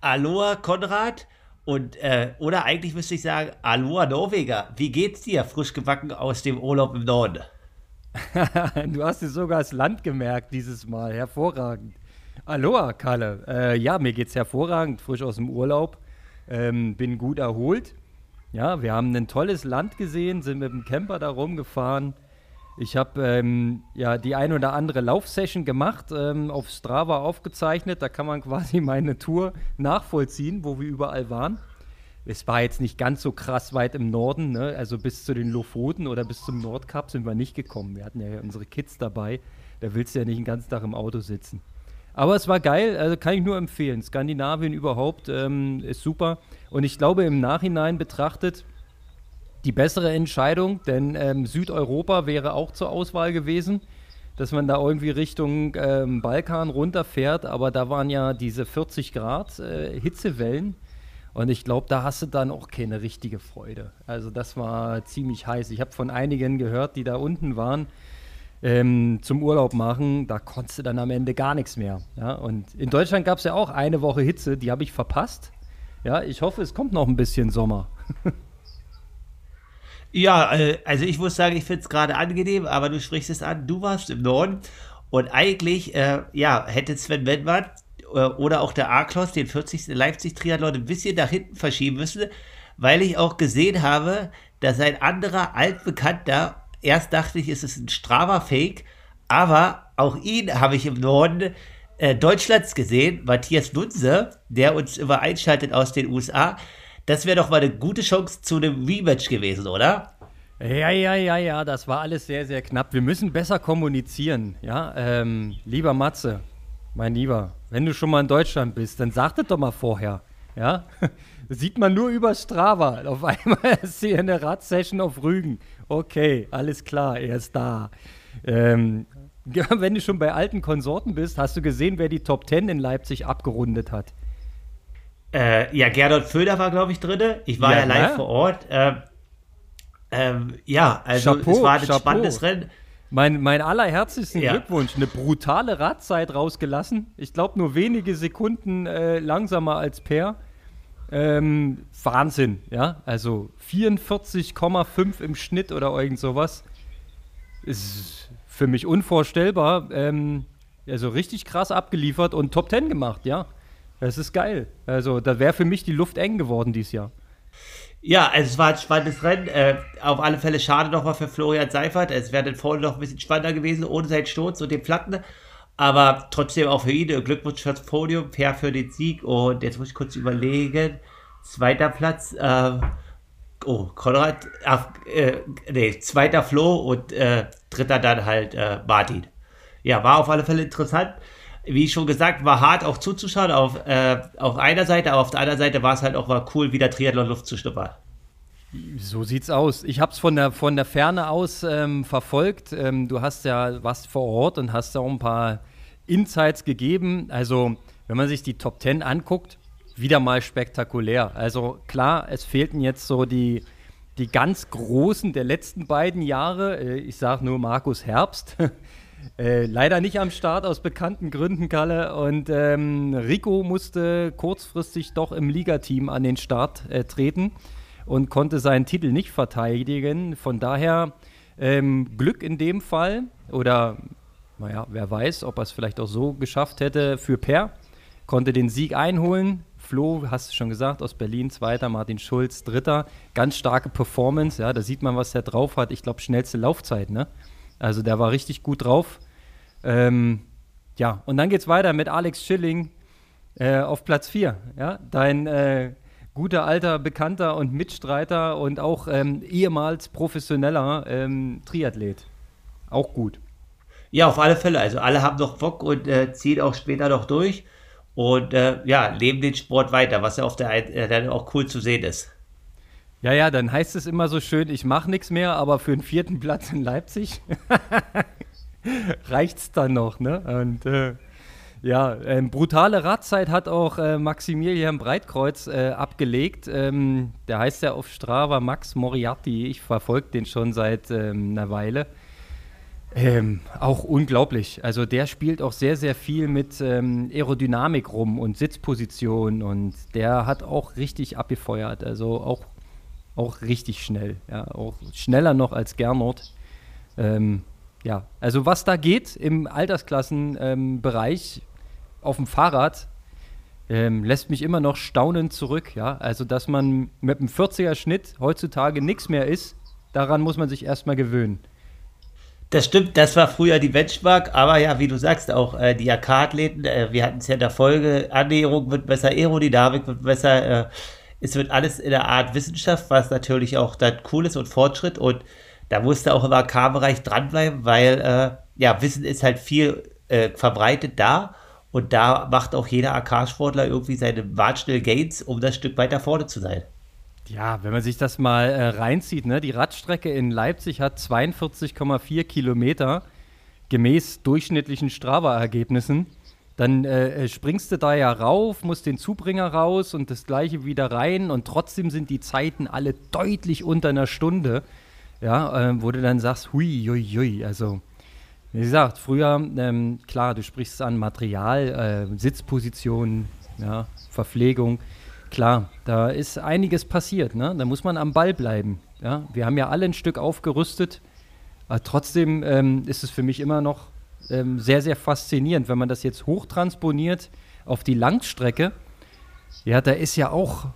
Aloha Konrad und äh, oder eigentlich müsste ich sagen Aloha Norweger. Wie geht's dir, frisch gebacken aus dem Urlaub im Norden? du hast es sogar das Land gemerkt dieses Mal. Hervorragend. Aloha, Kalle. Äh, ja, mir geht's hervorragend, frisch aus dem Urlaub. Ähm, bin gut erholt. Ja, wir haben ein tolles Land gesehen, sind mit dem Camper da rumgefahren. Ich habe ähm, ja die ein oder andere Laufsession gemacht, ähm, auf Strava aufgezeichnet. Da kann man quasi meine Tour nachvollziehen, wo wir überall waren. Es war jetzt nicht ganz so krass weit im Norden, ne? also bis zu den Lofoten oder bis zum Nordkap sind wir nicht gekommen. Wir hatten ja unsere Kids dabei. Da willst du ja nicht den ganzen Tag im Auto sitzen. Aber es war geil, also kann ich nur empfehlen. Skandinavien überhaupt ähm, ist super. Und ich glaube, im Nachhinein betrachtet, die bessere Entscheidung, denn ähm, Südeuropa wäre auch zur Auswahl gewesen, dass man da irgendwie Richtung ähm, Balkan runterfährt. Aber da waren ja diese 40 Grad äh, Hitzewellen. Und ich glaube, da hast du dann auch keine richtige Freude. Also das war ziemlich heiß. Ich habe von einigen gehört, die da unten waren ähm, zum Urlaub machen, da konntest du dann am Ende gar nichts mehr. Ja? Und in Deutschland gab es ja auch eine Woche Hitze, die habe ich verpasst. Ja, ich hoffe, es kommt noch ein bisschen Sommer. ja, äh, also ich muss sagen, ich finde es gerade angenehm, aber du sprichst es an, du warst im Norden und eigentlich, äh, ja, hätte Sven Wenwart äh, oder auch der A-Kloss den 40. Leipzig-Triathlon ein bisschen nach hinten verschieben müssen, weil ich auch gesehen habe, dass ein anderer altbekannter erst dachte ich, es ist ein Strava-Fake, aber auch ihn habe ich im Norden äh, Deutschlands gesehen, Matthias Nunze, der uns immer einschaltet aus den USA. Das wäre doch mal eine gute Chance zu einem Rematch gewesen, oder? Ja, ja, ja, ja, das war alles sehr, sehr knapp. Wir müssen besser kommunizieren, ja. Ähm, lieber Matze, mein Lieber, wenn du schon mal in Deutschland bist, dann sag das doch mal vorher, ja. Sieht man nur über Strava. Auf einmal ist sie eine Radsession auf Rügen. Okay, alles klar, er ist da. Ähm, wenn du schon bei alten Konsorten bist, hast du gesehen, wer die Top 10 in Leipzig abgerundet hat? Äh, ja, Gerdot Föder war, glaube ich, drin. Ich war ja, ja live ne? vor Ort. Ähm, ähm, ja, also Chapeau, es war ein Chapeau. spannendes Rennen. Mein, mein allerherzlichsten ja. Glückwunsch. Eine brutale Radzeit rausgelassen. Ich glaube, nur wenige Sekunden äh, langsamer als Per. Ähm, Wahnsinn, ja. Also 44,5 im Schnitt oder irgend sowas. Ist für mich unvorstellbar. Ähm, also richtig krass abgeliefert und Top 10 gemacht, ja. Das ist geil. Also da wäre für mich die Luft eng geworden dieses Jahr. Ja, also es war ein spannendes Rennen. Äh, auf alle Fälle schade nochmal für Florian Seifert. Es wäre dann vorne noch ein bisschen spannender gewesen, ohne seinen Sturz und den Platten. Aber trotzdem auch für ihn Glückwunsch fürs Podium, fair für den Sieg. Und jetzt muss ich kurz überlegen. Zweiter Platz, äh, oh, Konrad, äh, nee, zweiter Flo und äh, dritter dann halt äh, Martin. Ja, war auf alle Fälle interessant. Wie schon gesagt, war hart auch zuzuschauen auf, äh, auf einer Seite, aber auf der anderen Seite war es halt auch mal cool, wieder Triathlon Luft zu schnuppern. So sieht's aus. Ich habe es von der, von der Ferne aus ähm, verfolgt. Ähm, du hast ja was vor Ort und hast auch ein paar Insights gegeben. Also, wenn man sich die Top 10 anguckt, wieder mal spektakulär. Also klar, es fehlten jetzt so die, die ganz großen der letzten beiden Jahre. Äh, ich sage nur Markus Herbst. Äh, leider nicht am Start aus bekannten Gründen, Kalle. Und ähm, Rico musste kurzfristig doch im Ligateam an den Start äh, treten und konnte seinen Titel nicht verteidigen. Von daher ähm, Glück in dem Fall. Oder, naja, wer weiß, ob er es vielleicht auch so geschafft hätte für Per. Konnte den Sieg einholen. Flo, hast du schon gesagt, aus Berlin, zweiter, Martin Schulz, dritter. Ganz starke Performance, ja, da sieht man, was der drauf hat. Ich glaube, schnellste Laufzeit, ne? Also der war richtig gut drauf. Ähm, ja, und dann geht's weiter mit Alex Schilling äh, auf Platz 4. Ja, dein äh, guter alter Bekannter und Mitstreiter und auch ähm, ehemals professioneller ähm, Triathlet. Auch gut. Ja, auf alle Fälle. Also alle haben noch Bock und äh, ziehen auch später noch durch und äh, ja, leben den Sport weiter, was ja auf der äh, dann auch cool zu sehen ist. Ja, ja, dann heißt es immer so schön, ich mache nichts mehr, aber für den vierten Platz in Leipzig reicht es dann noch, ne? Und äh, Ja, ähm, brutale Radzeit hat auch äh, Maximilian Breitkreuz äh, abgelegt. Ähm, der heißt ja auf Strava Max Moriarty. Ich verfolge den schon seit ähm, einer Weile. Ähm, auch unglaublich. Also der spielt auch sehr, sehr viel mit ähm, Aerodynamik rum und Sitzposition und der hat auch richtig abgefeuert. Also auch, auch richtig schnell. Ja, auch schneller noch als Gernot. Ähm, ja, also was da geht im Altersklassenbereich auf dem Fahrrad, ähm, lässt mich immer noch staunend zurück. Ja, also dass man mit einem 40er Schnitt heutzutage nichts mehr ist, daran muss man sich erstmal gewöhnen. Das stimmt, das war früher die Benchmark, aber ja, wie du sagst, auch äh, die AK-Athleten, äh, wir hatten es ja in der Folge, Annäherung wird besser, Aerodynamik wird besser, äh, es wird alles in der Art Wissenschaft, was natürlich auch dann cool ist und Fortschritt und da musste auch im AK-Bereich dranbleiben, weil äh, ja, Wissen ist halt viel äh, verbreitet da und da macht auch jeder AK-Sportler irgendwie seine Watschnell Gains, um das Stück weiter vorne zu sein. Ja, wenn man sich das mal äh, reinzieht, ne? die Radstrecke in Leipzig hat 42,4 Kilometer gemäß durchschnittlichen Strava-Ergebnissen. Dann äh, äh, springst du da ja rauf, musst den Zubringer raus und das gleiche wieder rein und trotzdem sind die Zeiten alle deutlich unter einer Stunde. Ja, äh, wo du dann sagst, hui, hui, hui. Also, wie gesagt, früher, ähm, klar, du sprichst an Material, äh, Sitzposition, ja, Verpflegung klar, da ist einiges passiert. Ne? Da muss man am Ball bleiben. Ja? Wir haben ja alle ein Stück aufgerüstet. Aber trotzdem ähm, ist es für mich immer noch ähm, sehr, sehr faszinierend, wenn man das jetzt hochtransponiert auf die Langstrecke. Ja, da ist ja auch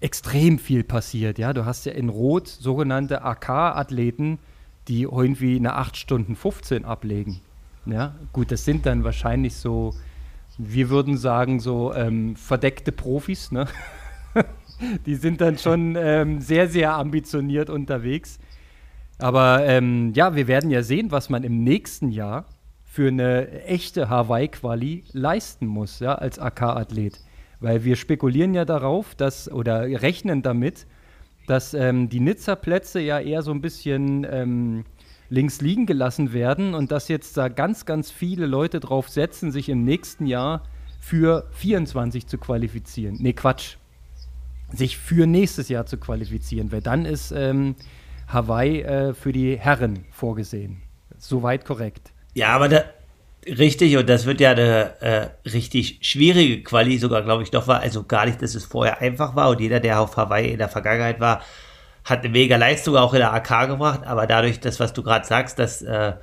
extrem viel passiert. Ja, du hast ja in Rot sogenannte AK-Athleten, die irgendwie eine 8 Stunden 15 ablegen. Ja, gut, das sind dann wahrscheinlich so wir würden sagen, so ähm, verdeckte Profis, ne? Die sind dann schon ähm, sehr, sehr ambitioniert unterwegs. Aber ähm, ja, wir werden ja sehen, was man im nächsten Jahr für eine echte Hawaii-Quali leisten muss, ja, als AK-Athlet. Weil wir spekulieren ja darauf, dass, oder rechnen damit, dass ähm, die Nizza-Plätze ja eher so ein bisschen ähm, links liegen gelassen werden und dass jetzt da ganz, ganz viele Leute drauf setzen, sich im nächsten Jahr für 24 zu qualifizieren. Nee, Quatsch. Sich für nächstes Jahr zu qualifizieren, weil dann ist ähm, Hawaii äh, für die Herren vorgesehen. Soweit korrekt. Ja, aber da, richtig, und das wird ja eine äh, richtig schwierige Quali, sogar glaube ich doch war. Also gar nicht, dass es vorher einfach war und jeder, der auf Hawaii in der Vergangenheit war, hat eine mega Leistung auch in der AK gebracht, aber dadurch, das, was du gerade sagst, dass äh,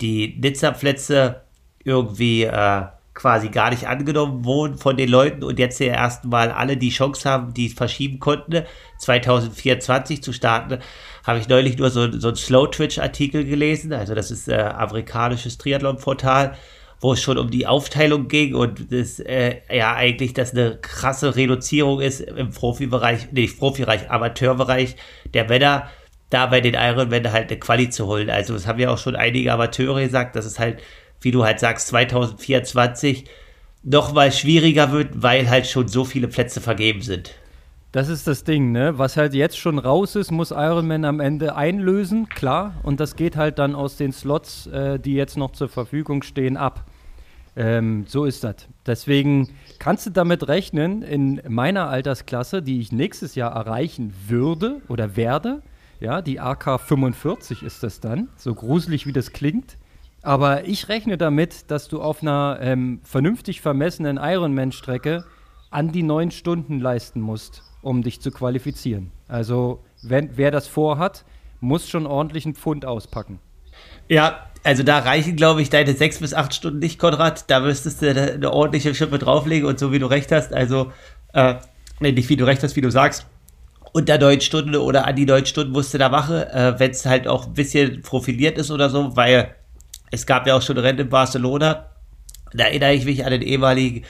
die Nizza-Plätze irgendwie äh, quasi gar nicht angenommen wurden von den Leuten und jetzt ja erstmal alle die Chance haben, die es verschieben konnten, 2024 zu starten, habe ich neulich nur so, so einen Slow-Twitch-Artikel gelesen, also das ist äh, amerikanisches Triathlon-Portal, wo es schon um die Aufteilung ging und das äh, ja eigentlich das eine krasse Reduzierung ist im Profibereich, nicht Profibereich, Amateurbereich der Männer, da bei den Ironman halt eine Quali zu holen. Also das haben ja auch schon einige Amateure gesagt, dass es halt, wie du halt sagst, 2024 noch mal schwieriger wird, weil halt schon so viele Plätze vergeben sind. Das ist das Ding, ne? Was halt jetzt schon raus ist, muss Ironman am Ende einlösen, klar. Und das geht halt dann aus den Slots, äh, die jetzt noch zur Verfügung stehen, ab. Ähm, so ist das. Deswegen kannst du damit rechnen, in meiner Altersklasse, die ich nächstes Jahr erreichen würde oder werde, ja, die AK 45 ist das dann, so gruselig wie das klingt. Aber ich rechne damit, dass du auf einer ähm, vernünftig vermessenen Ironman-Strecke an die neun Stunden leisten musst, um dich zu qualifizieren. Also, wenn, wer das vorhat, muss schon ordentlich einen Pfund auspacken. Ja, also da reichen, glaube ich, deine sechs bis acht Stunden nicht, Konrad. Da müsstest du eine, ordentliche Schippe drauflegen und so wie du recht hast, also äh, nicht wie du recht hast, wie du sagst, unter neun Stunden oder an die neun Stunden musst du da machen, äh, wenn es halt auch ein bisschen profiliert ist oder so, weil es gab ja auch schon Rennen in Barcelona. Da erinnere ich mich an den ehemaligen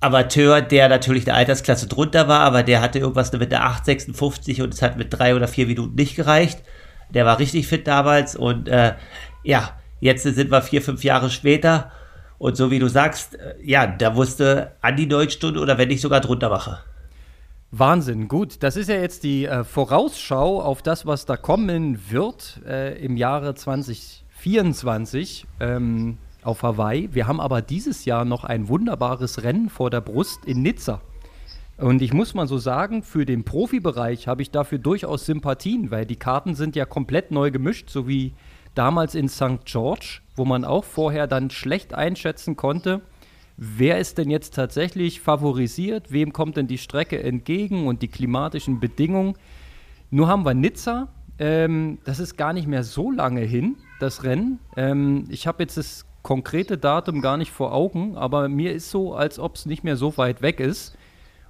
Amateur, der natürlich eine Altersklasse drunter war, aber der hatte irgendwas mit der 8,56 und es hat mit drei oder vier Minuten nicht gereicht. Der war richtig fit damals und äh, ja, jetzt sind wir vier, fünf Jahre später und so wie du sagst, äh, ja, da wusste an die neun Stunden oder wenn ich sogar drunter mache. Wahnsinn, gut. Das ist ja jetzt die äh, Vorausschau auf das, was da kommen wird äh, im Jahre 2024. Ähm, auf Hawaii. Wir haben aber dieses Jahr noch ein wunderbares Rennen vor der Brust in Nizza. Und ich muss mal so sagen, für den Profibereich habe ich dafür durchaus Sympathien, weil die Karten sind ja komplett neu gemischt, so wie damals in St. George, wo man auch vorher dann schlecht einschätzen konnte, wer ist denn jetzt tatsächlich favorisiert, wem kommt denn die Strecke entgegen und die klimatischen Bedingungen. Nur haben wir Nizza, ähm, das ist gar nicht mehr so lange hin, das Rennen. Ähm, ich habe jetzt das konkrete Datum gar nicht vor Augen, aber mir ist so, als ob es nicht mehr so weit weg ist.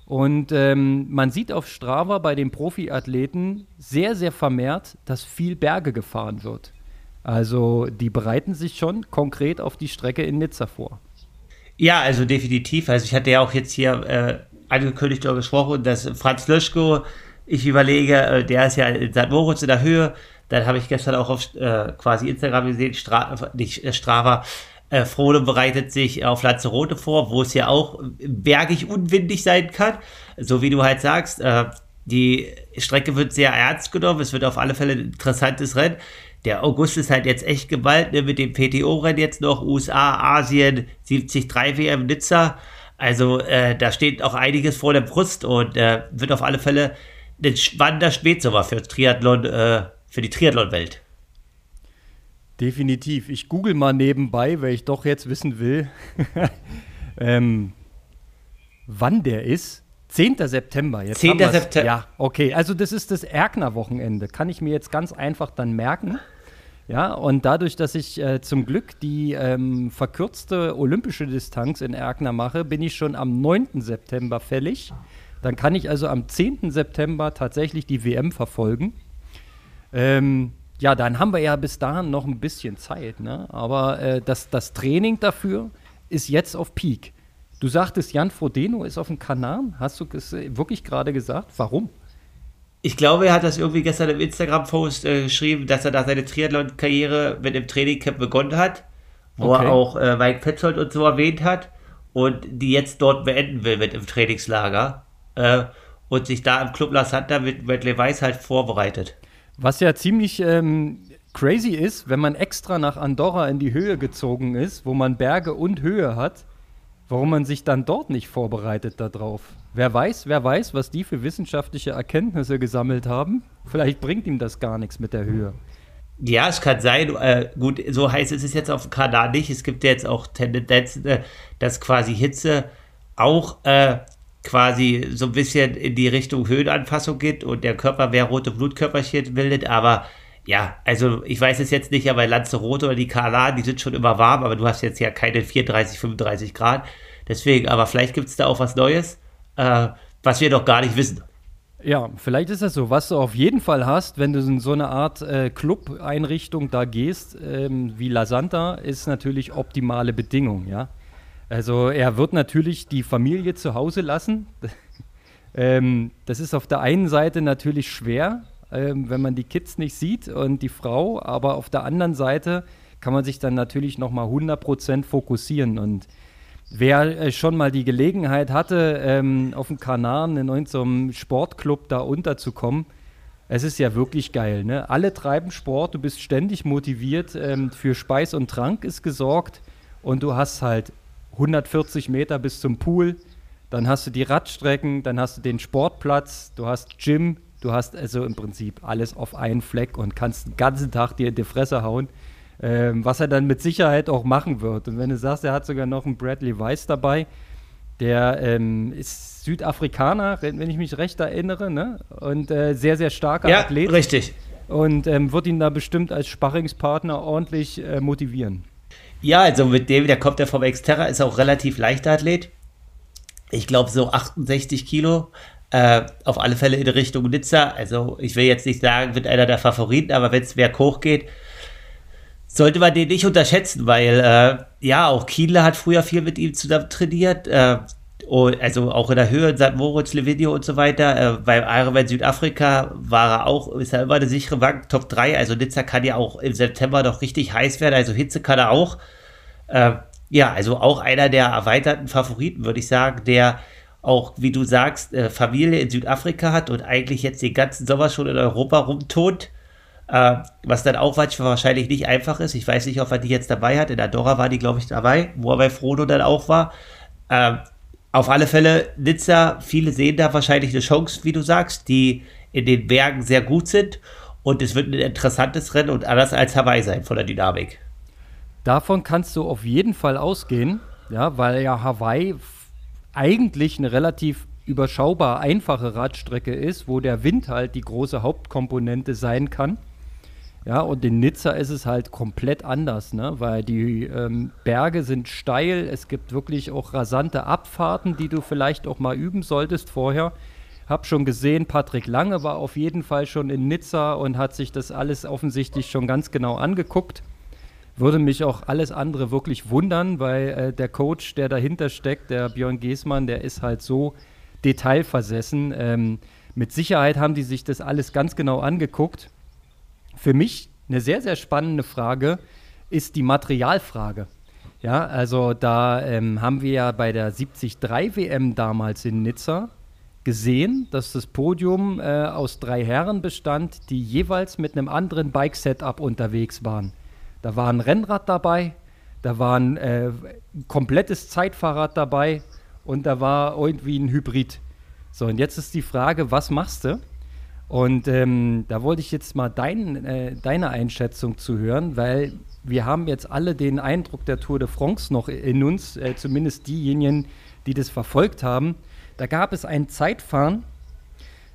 Und ähm, man sieht auf Strava bei den Profiathleten sehr, sehr vermehrt, dass viel Berge gefahren wird. Also die bereiten sich schon konkret auf die Strecke in Nizza vor. Ja, also definitiv. Also ich hatte ja auch jetzt hier äh, angekündigt oder gesprochen, dass Franz Löschko, ich überlege, äh, der ist ja in St. Moritz in der Höhe. Dann habe ich gestern auch auf äh, quasi Instagram gesehen, Stra nicht äh, Strava, äh, Frodo bereitet sich auf Lanzarote vor, wo es ja auch bergig unwindig sein kann. So wie du halt sagst, äh, die Strecke wird sehr ernst genommen. Es wird auf alle Fälle ein interessantes Rennen der August ist halt jetzt echt gewalt, ne, mit dem PTO-Rennen jetzt noch, USA, Asien, 73 WM Nizza. Also äh, da steht auch einiges vor der Brust und äh, wird auf alle Fälle ein spannender Spätsommer für Triathlon, äh, für die Triathlon-Welt. Definitiv. Ich google mal nebenbei, weil ich doch jetzt wissen will, ähm, wann der ist. 10. September. Jetzt 10. September. Ja, okay. Also das ist das Erkner-Wochenende. Kann ich mir jetzt ganz einfach dann merken. Ja, und dadurch, dass ich äh, zum Glück die ähm, verkürzte olympische Distanz in Erkner mache, bin ich schon am 9. September fällig. Dann kann ich also am 10. September tatsächlich die WM verfolgen. Ähm, ja, dann haben wir ja bis dahin noch ein bisschen Zeit. Ne? Aber äh, das, das Training dafür ist jetzt auf Peak. Du sagtest, Jan Frodeno ist auf dem Kanal. Hast du es wirklich gerade gesagt? Warum? Ich glaube, er hat das irgendwie gestern im Instagram-Post äh, geschrieben, dass er da seine Triathlon-Karriere mit dem Trainingcamp begonnen hat, wo okay. er auch äh, Mike Petzold und so erwähnt hat und die jetzt dort beenden will mit dem Trainingslager äh, und sich da im Club La Santa mit Bradley Weiss halt vorbereitet. Was ja ziemlich ähm, crazy ist, wenn man extra nach Andorra in die Höhe gezogen ist, wo man Berge und Höhe hat, warum man sich dann dort nicht vorbereitet darauf. Wer weiß, wer weiß, was die für wissenschaftliche Erkenntnisse gesammelt haben. Vielleicht bringt ihm das gar nichts mit der Höhe. Ja, es kann sein. Äh, gut, so heiß ist es jetzt auf dem Kanal nicht. Es gibt ja jetzt auch Tendenzen, äh, dass quasi Hitze auch äh, quasi so ein bisschen in die Richtung Höhenanpassung geht und der Körper mehr rote Blutkörperchen bildet. Aber ja, also ich weiß es jetzt nicht, aber Lanzarote oder die Kalan, die sind schon immer warm, aber du hast jetzt ja keine 34, 35 Grad. Deswegen, aber vielleicht gibt es da auch was Neues äh, was wir doch gar nicht wissen. Ja, vielleicht ist das so. Was du auf jeden Fall hast, wenn du in so eine Art äh, Club-Einrichtung da gehst, ähm, wie La Santa, ist natürlich optimale Bedingung, ja. Also er wird natürlich die Familie zu Hause lassen. ähm, das ist auf der einen Seite natürlich schwer, ähm, wenn man die Kids nicht sieht und die Frau, aber auf der anderen Seite kann man sich dann natürlich nochmal 100% fokussieren und Wer äh, schon mal die Gelegenheit hatte, ähm, auf dem Kanaren in irgendeinem Sportclub da unterzukommen, es ist ja wirklich geil. Ne? Alle treiben Sport, du bist ständig motiviert, ähm, für Speis und Trank ist gesorgt und du hast halt 140 Meter bis zum Pool, dann hast du die Radstrecken, dann hast du den Sportplatz, du hast Gym, du hast also im Prinzip alles auf einen Fleck und kannst den ganzen Tag dir in die Fresse hauen. Ähm, was er dann mit Sicherheit auch machen wird. Und wenn du sagst, er hat sogar noch einen Bradley Weiss dabei, der ähm, ist Südafrikaner, wenn ich mich recht erinnere, ne? und äh, sehr, sehr starker ja, Athlet. richtig. Und ähm, wird ihn da bestimmt als Sparringspartner ordentlich äh, motivieren. Ja, also mit dem, der kommt ja vom Exterra, ist auch relativ leichter Athlet. Ich glaube so 68 Kilo. Äh, auf alle Fälle in Richtung Nizza. Also ich will jetzt nicht sagen, wird einer der Favoriten, aber wenn es mehr hoch geht, sollte man den nicht unterschätzen, weil äh, ja, auch Kienle hat früher viel mit ihm zusammen trainiert. Äh, also auch in der Höhe in St. Moritz, Levidio und so weiter. Äh, beim Ironman Südafrika war er auch, ist er immer eine sichere Bank, Top 3. Also Nizza kann ja auch im September noch richtig heiß werden. Also Hitze kann er auch. Äh, ja, also auch einer der erweiterten Favoriten, würde ich sagen, der auch, wie du sagst, äh, Familie in Südafrika hat und eigentlich jetzt den ganzen Sommer schon in Europa rumtont äh, was dann auch wahrscheinlich nicht einfach ist. Ich weiß nicht, ob er die jetzt dabei hat. In Andorra war die, glaube ich, dabei, wo er bei Frodo dann auch war. Äh, auf alle Fälle, Nizza, viele sehen da wahrscheinlich eine Chance, wie du sagst, die in den Bergen sehr gut sind. Und es wird ein interessantes Rennen und anders als Hawaii sein von der Dynamik. Davon kannst du auf jeden Fall ausgehen, ja, weil ja Hawaii eigentlich eine relativ überschaubar einfache Radstrecke ist, wo der Wind halt die große Hauptkomponente sein kann. Ja, und in Nizza ist es halt komplett anders, ne? weil die ähm, Berge sind steil, es gibt wirklich auch rasante Abfahrten, die du vielleicht auch mal üben solltest vorher. Hab schon gesehen, Patrick Lange war auf jeden Fall schon in Nizza und hat sich das alles offensichtlich schon ganz genau angeguckt. Würde mich auch alles andere wirklich wundern, weil äh, der Coach, der dahinter steckt, der Björn Geßmann, der ist halt so detailversessen. Ähm, mit Sicherheit haben die sich das alles ganz genau angeguckt für mich eine sehr, sehr spannende Frage ist die Materialfrage. Ja, also da ähm, haben wir ja bei der 73 WM damals in Nizza gesehen, dass das Podium äh, aus drei Herren bestand, die jeweils mit einem anderen Bike-Setup unterwegs waren. Da war ein Rennrad dabei, da war ein äh, komplettes Zeitfahrrad dabei und da war irgendwie ein Hybrid. So, und jetzt ist die Frage, was machst du? Und ähm, da wollte ich jetzt mal dein, äh, deine Einschätzung zu hören, weil wir haben jetzt alle den Eindruck der Tour de France noch in uns, äh, zumindest diejenigen, die das verfolgt haben. Da gab es ein Zeitfahren,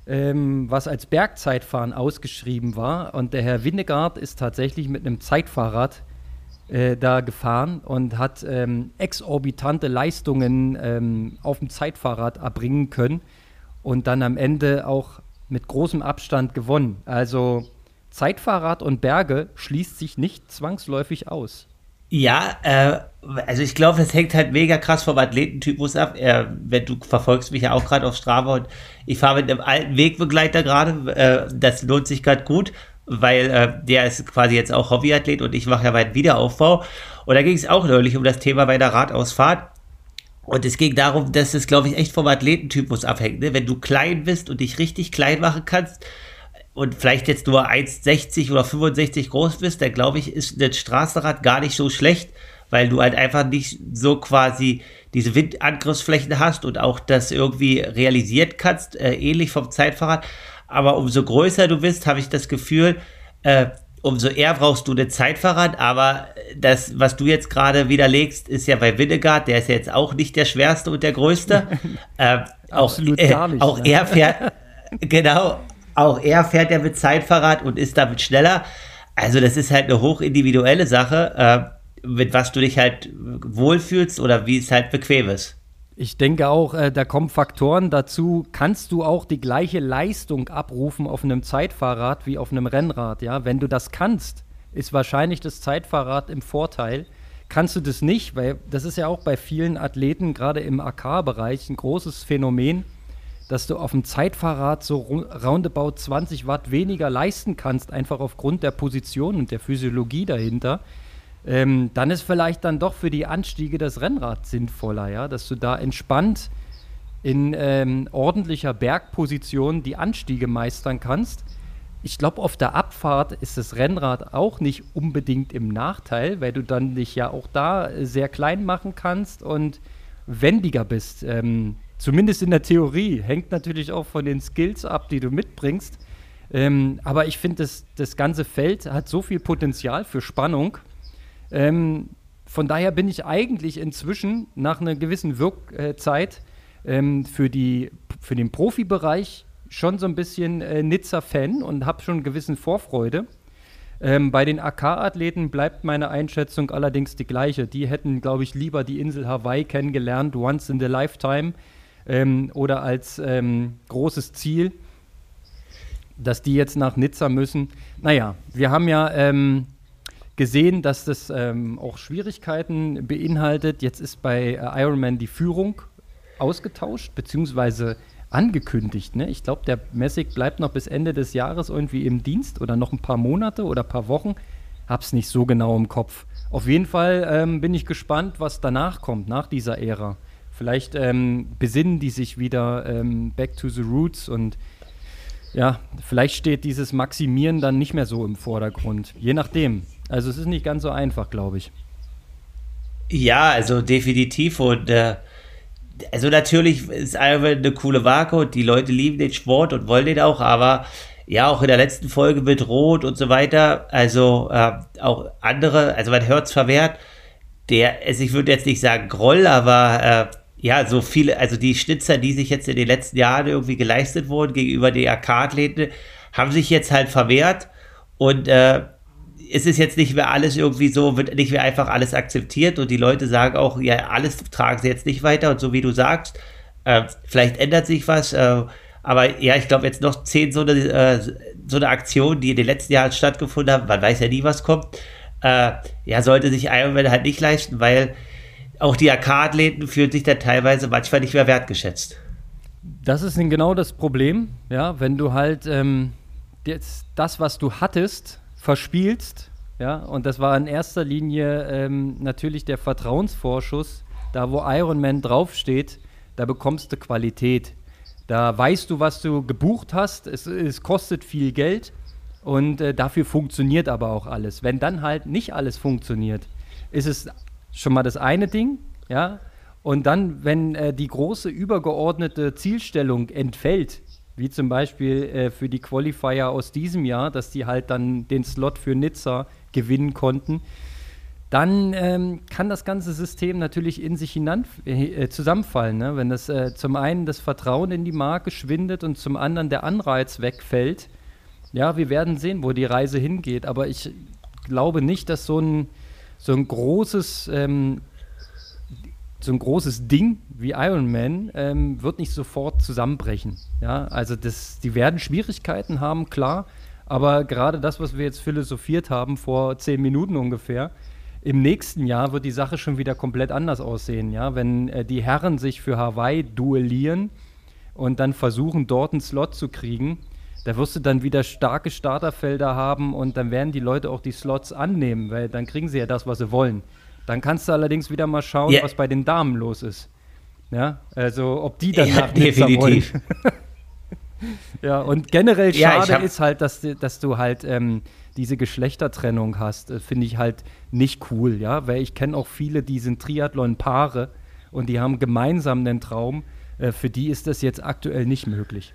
ähm, was als Bergzeitfahren ausgeschrieben war. Und der Herr Winnegard ist tatsächlich mit einem Zeitfahrrad äh, da gefahren und hat ähm, exorbitante Leistungen ähm, auf dem Zeitfahrrad erbringen können und dann am Ende auch mit großem Abstand gewonnen. Also Zeitfahrrad und Berge schließt sich nicht zwangsläufig aus. Ja, äh, also ich glaube, das hängt halt mega krass vom Athletentypus ab. Äh, wenn du verfolgst mich ja auch gerade auf Strava und ich fahre mit einem alten Wegbegleiter gerade, äh, das lohnt sich gerade gut, weil äh, der ist quasi jetzt auch Hobbyathlet und ich mache ja meinen Wiederaufbau. Und da ging es auch neulich um das Thema bei der Radausfahrt. Und es ging darum, dass es, glaube ich, echt vom Athletentypus abhängt. Ne? Wenn du klein bist und dich richtig klein machen kannst und vielleicht jetzt nur 1,60 oder 65 groß bist, dann glaube ich, ist das Straßenrad gar nicht so schlecht, weil du halt einfach nicht so quasi diese Windangriffsflächen hast und auch das irgendwie realisiert kannst, äh, ähnlich vom Zeitfahrrad. Aber umso größer du bist, habe ich das Gefühl, äh, umso eher brauchst du eine Zeitfahrrad, aber das, was du jetzt gerade widerlegst, ist ja bei Winnegard, der ist ja jetzt auch nicht der schwerste und der größte. äh, Absolut auch, äh, gar nicht. Auch ne? er fährt, genau, auch er fährt ja mit Zeitfahrrad und ist damit schneller. Also das ist halt eine hochindividuelle Sache, äh, mit was du dich halt wohlfühlst oder wie es halt bequem ist. Ich denke auch, äh, da kommen Faktoren dazu. Kannst du auch die gleiche Leistung abrufen auf einem Zeitfahrrad wie auf einem Rennrad? Ja, wenn du das kannst, ist wahrscheinlich das Zeitfahrrad im Vorteil. Kannst du das nicht, weil das ist ja auch bei vielen Athleten, gerade im AK-Bereich, ein großes Phänomen, dass du auf dem Zeitfahrrad so roundabout 20 Watt weniger leisten kannst, einfach aufgrund der Position und der Physiologie dahinter ähm, dann ist vielleicht dann doch für die Anstiege das Rennrad sinnvoller, ja, dass du da entspannt in ähm, ordentlicher Bergposition die Anstiege meistern kannst. Ich glaube, auf der Abfahrt ist das Rennrad auch nicht unbedingt im Nachteil, weil du dann dich ja auch da sehr klein machen kannst und wendiger bist. Ähm, zumindest in der Theorie. Hängt natürlich auch von den Skills ab, die du mitbringst. Ähm, aber ich finde, das, das ganze Feld hat so viel Potenzial für Spannung. Ähm, von daher bin ich eigentlich inzwischen nach einer gewissen Wirkzeit ähm, für, für den Profibereich schon so ein bisschen äh, Nizza-Fan und habe schon eine gewisse Vorfreude. Ähm, bei den AK-Athleten bleibt meine Einschätzung allerdings die gleiche. Die hätten, glaube ich, lieber die Insel Hawaii kennengelernt, once in the lifetime ähm, oder als ähm, großes Ziel, dass die jetzt nach Nizza müssen. Naja, wir haben ja ähm, gesehen, dass das ähm, auch Schwierigkeiten beinhaltet. Jetzt ist bei äh, Ironman die Führung ausgetauscht, beziehungsweise angekündigt. Ne? Ich glaube, der Messig bleibt noch bis Ende des Jahres irgendwie im Dienst oder noch ein paar Monate oder ein paar Wochen. Hab's nicht so genau im Kopf. Auf jeden Fall ähm, bin ich gespannt, was danach kommt, nach dieser Ära. Vielleicht ähm, besinnen die sich wieder ähm, back to the roots und ja, vielleicht steht dieses Maximieren dann nicht mehr so im Vordergrund. Je nachdem. Also es ist nicht ganz so einfach, glaube ich. Ja, also definitiv. Und äh, also natürlich ist einfach eine coole und die Leute lieben den Sport und wollen den auch, aber ja, auch in der letzten Folge mit Rot und so weiter, also äh, auch andere, also man hört es verwehrt, der, also ich würde jetzt nicht sagen Groll, aber äh, ja, so viele, also die Schnitzer, die sich jetzt in den letzten Jahren irgendwie geleistet wurden gegenüber den AK-Athleten, haben sich jetzt halt verwehrt. Und äh, es ist jetzt nicht mehr alles irgendwie so, wird nicht mehr einfach alles akzeptiert. Und die Leute sagen auch, ja, alles tragen sie jetzt nicht weiter. Und so wie du sagst, äh, vielleicht ändert sich was, äh, aber ja, ich glaube jetzt noch zehn so eine, äh, so eine Aktion, die in den letzten Jahren stattgefunden haben, man weiß ja nie, was kommt, äh, ja, sollte sich Ironman halt nicht leisten, weil auch die AK-Athleten fühlen sich da teilweise manchmal nicht mehr wertgeschätzt. Das ist genau das Problem, ja, wenn du halt ähm, jetzt das, was du hattest, verspielst, ja, und das war in erster Linie ähm, natürlich der Vertrauensvorschuss, da wo Ironman draufsteht, da bekommst du Qualität. Da weißt du, was du gebucht hast, es, es kostet viel Geld und äh, dafür funktioniert aber auch alles. Wenn dann halt nicht alles funktioniert, ist es schon mal das eine Ding, ja. Und dann, wenn äh, die große übergeordnete Zielstellung entfällt, wie zum Beispiel äh, für die Qualifier aus diesem Jahr, dass die halt dann den Slot für Nizza gewinnen konnten, dann ähm, kann das ganze System natürlich in sich hinan äh, zusammenfallen. Ne? Wenn das äh, zum einen das Vertrauen in die Marke schwindet und zum anderen der Anreiz wegfällt. Ja, wir werden sehen, wo die Reise hingeht. Aber ich glaube nicht, dass so ein so ein großes, ähm, so ein großes Ding wie Iron Man ähm, wird nicht sofort zusammenbrechen. Ja, also das, die werden Schwierigkeiten haben, klar. Aber gerade das, was wir jetzt philosophiert haben vor zehn Minuten ungefähr, im nächsten Jahr wird die Sache schon wieder komplett anders aussehen. Ja, wenn äh, die Herren sich für Hawaii duellieren und dann versuchen, dort einen Slot zu kriegen, da wirst du dann wieder starke Starterfelder haben und dann werden die Leute auch die Slots annehmen, weil dann kriegen sie ja das, was sie wollen. Dann kannst du allerdings wieder mal schauen, yeah. was bei den Damen los ist. Ja, also ob die dann ja, nach definitiv. ja, und generell schade ja, ist halt, dass, dass du halt ähm, diese Geschlechtertrennung hast. Äh, Finde ich halt nicht cool, ja, weil ich kenne auch viele, die sind Triathlon-Paare und die haben gemeinsam einen Traum. Äh, für die ist das jetzt aktuell nicht möglich.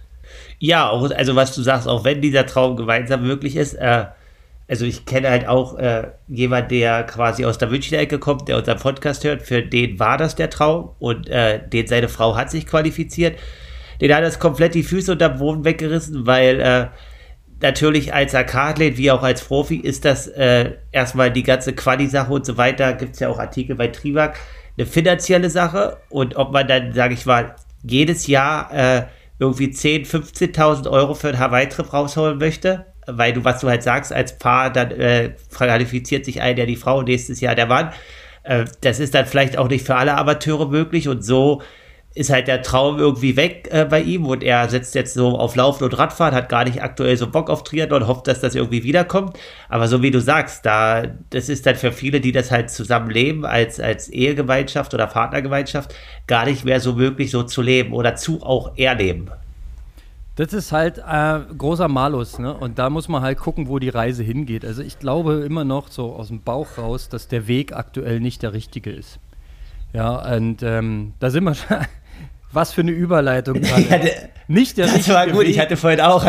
Ja, auch, also was du sagst, auch wenn dieser Traum gemeinsam möglich ist, äh, also ich kenne halt auch äh, jemand, der quasi aus der Münchner Ecke kommt, der unseren Podcast hört, für den war das der Traum und äh, den seine Frau hat sich qualifiziert. Den hat das komplett die Füße unter dem Boden weggerissen, weil äh, natürlich als Arkathlet wie auch als Profi ist das äh, erstmal die ganze Quali-Sache und so weiter, gibt es ja auch Artikel bei Trivac, eine finanzielle Sache und ob man dann, sage ich mal, jedes Jahr äh, irgendwie 10, 15.000 Euro für einen Hawaii-Trip rausholen möchte, weil du, was du halt sagst, als Paar, dann äh, qualifiziert sich ein, der die Frau, nächstes Jahr der Mann. Äh, das ist dann vielleicht auch nicht für alle Amateure möglich und so ist halt der Traum irgendwie weg äh, bei ihm und er setzt jetzt so auf Laufen und Radfahren, hat gar nicht aktuell so Bock auf Triathlon, hofft, dass das irgendwie wiederkommt. Aber so wie du sagst, da, das ist dann für viele, die das halt zusammenleben als, als Ehegemeinschaft oder Partnergemeinschaft, gar nicht mehr so möglich, so zu leben oder zu auch erleben. Das ist halt äh, großer Malus, ne? Und da muss man halt gucken, wo die Reise hingeht. Also ich glaube immer noch so aus dem Bauch raus, dass der Weg aktuell nicht der richtige ist. Ja, und ähm, da sind wir schon. Was für eine Überleitung gerade. Nicht der Das war gut, Weg. ich hatte vorhin auch.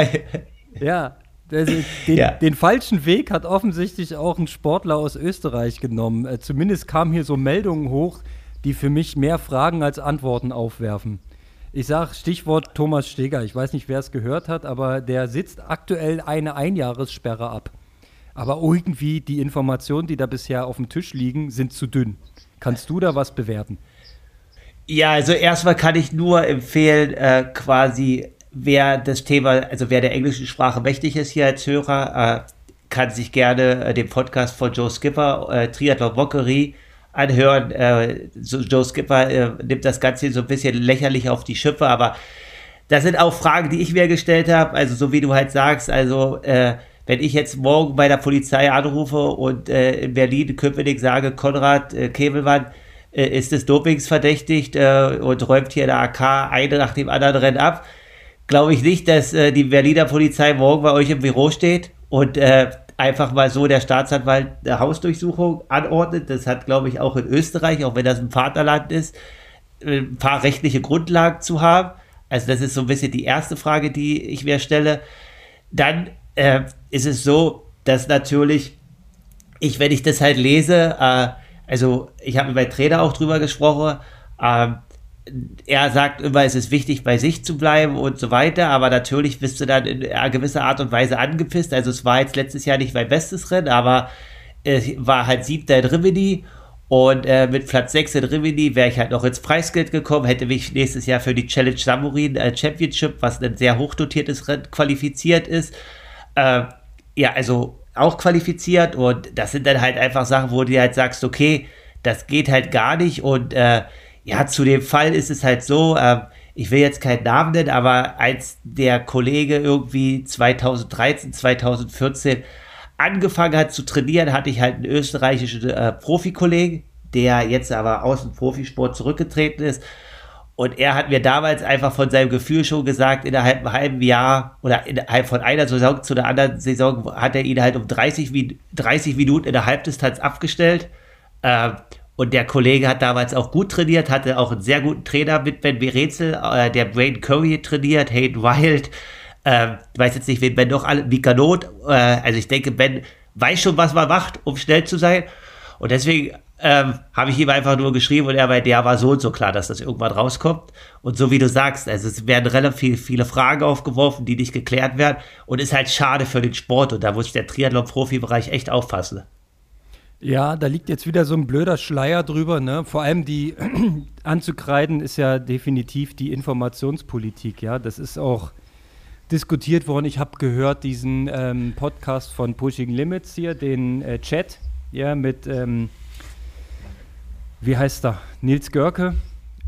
ja, also den, ja. den, falschen Weg hat offensichtlich auch ein Sportler aus Österreich genommen. Äh, zumindest kamen hier so Meldungen hoch, die für mich mehr Fragen als Antworten aufwerfen. Ich sage Stichwort Thomas Steger. Ich weiß nicht, wer es gehört hat, aber der sitzt aktuell eine Einjahressperre ab. Aber irgendwie die Informationen, die da bisher auf dem Tisch liegen, sind zu dünn. Kannst du da was bewerten? Ja, also erstmal kann ich nur empfehlen, äh, quasi, wer das Thema, also wer der englischen Sprache mächtig ist hier als Hörer, äh, kann sich gerne äh, den Podcast von Joe Skipper, äh, Triathlon Mockery, anhören. Äh, so, Joe Skipper äh, nimmt das Ganze so ein bisschen lächerlich auf die Schippe, aber das sind auch Fragen, die ich mir gestellt habe. Also so wie du halt sagst, also äh, wenn ich jetzt morgen bei der Polizei anrufe und äh, in Berlin Köpenick sage, Konrad äh, Kebelmann, äh, ist des Dopings verdächtigt äh, und räumt hier der AK eine nach dem anderen Rennen ab, glaube ich nicht, dass äh, die Berliner Polizei morgen bei euch im Büro steht und äh, einfach mal so der Staatsanwalt eine Hausdurchsuchung anordnet. Das hat, glaube ich, auch in Österreich, auch wenn das ein Vaterland ist, äh, ein paar rechtliche Grundlagen zu haben. Also das ist so ein bisschen die erste Frage, die ich mir stelle. Dann äh, ist es so, dass natürlich ich, wenn ich das halt lese, äh, also ich habe mit meinem Trainer auch drüber gesprochen, äh, er sagt immer, es ist wichtig, bei sich zu bleiben und so weiter, aber natürlich bist du dann in gewisser Art und Weise angepisst. Also es war jetzt letztes Jahr nicht mein bestes Rennen, aber es war halt siebter in Rimini und äh, mit Platz 6 in Rimini wäre ich halt noch ins Preisgeld gekommen, hätte mich nächstes Jahr für die Challenge Samurin äh, Championship, was ein sehr hochdotiertes Rennen, qualifiziert ist. Äh, ja, also auch qualifiziert und das sind dann halt einfach Sachen, wo du halt sagst, okay, das geht halt gar nicht und äh, ja, zu dem Fall ist es halt so, äh, ich will jetzt keinen Namen nennen, aber als der Kollege irgendwie 2013, 2014 angefangen hat zu trainieren, hatte ich halt einen österreichischen äh, Profikollegen, der jetzt aber aus dem Profisport zurückgetreten ist und er hat mir damals einfach von seinem Gefühl schon gesagt, innerhalb einem halben Jahr oder innerhalb von einer Saison zu der anderen Saison hat er ihn halt um 30, 30 Minuten in der Halbdistanz abgestellt. Ähm, und der Kollege hat damals auch gut trainiert, hatte auch einen sehr guten Trainer mit Ben Berezel, äh, der Brain Curry trainiert, Hayden Wild. Ähm, ich weiß jetzt nicht, wen Ben noch alle, Mika Not. Äh, also ich denke, Ben weiß schon, was man macht, um schnell zu sein. Und deswegen ähm, habe ich ihm einfach nur geschrieben und er bei der war so und so klar, dass das irgendwann rauskommt. Und so wie du sagst, also es werden relativ viele Fragen aufgeworfen, die nicht geklärt werden und ist halt schade für den Sport und da muss der Triathlon-Profibereich echt aufpassen. Ja, da liegt jetzt wieder so ein blöder Schleier drüber. Ne? Vor allem die anzukreiden ist ja definitiv die Informationspolitik. Ja, das ist auch diskutiert worden. Ich habe gehört diesen ähm, Podcast von Pushing Limits hier, den äh, Chat, ja, mit ähm, wie heißt er, Nils Görke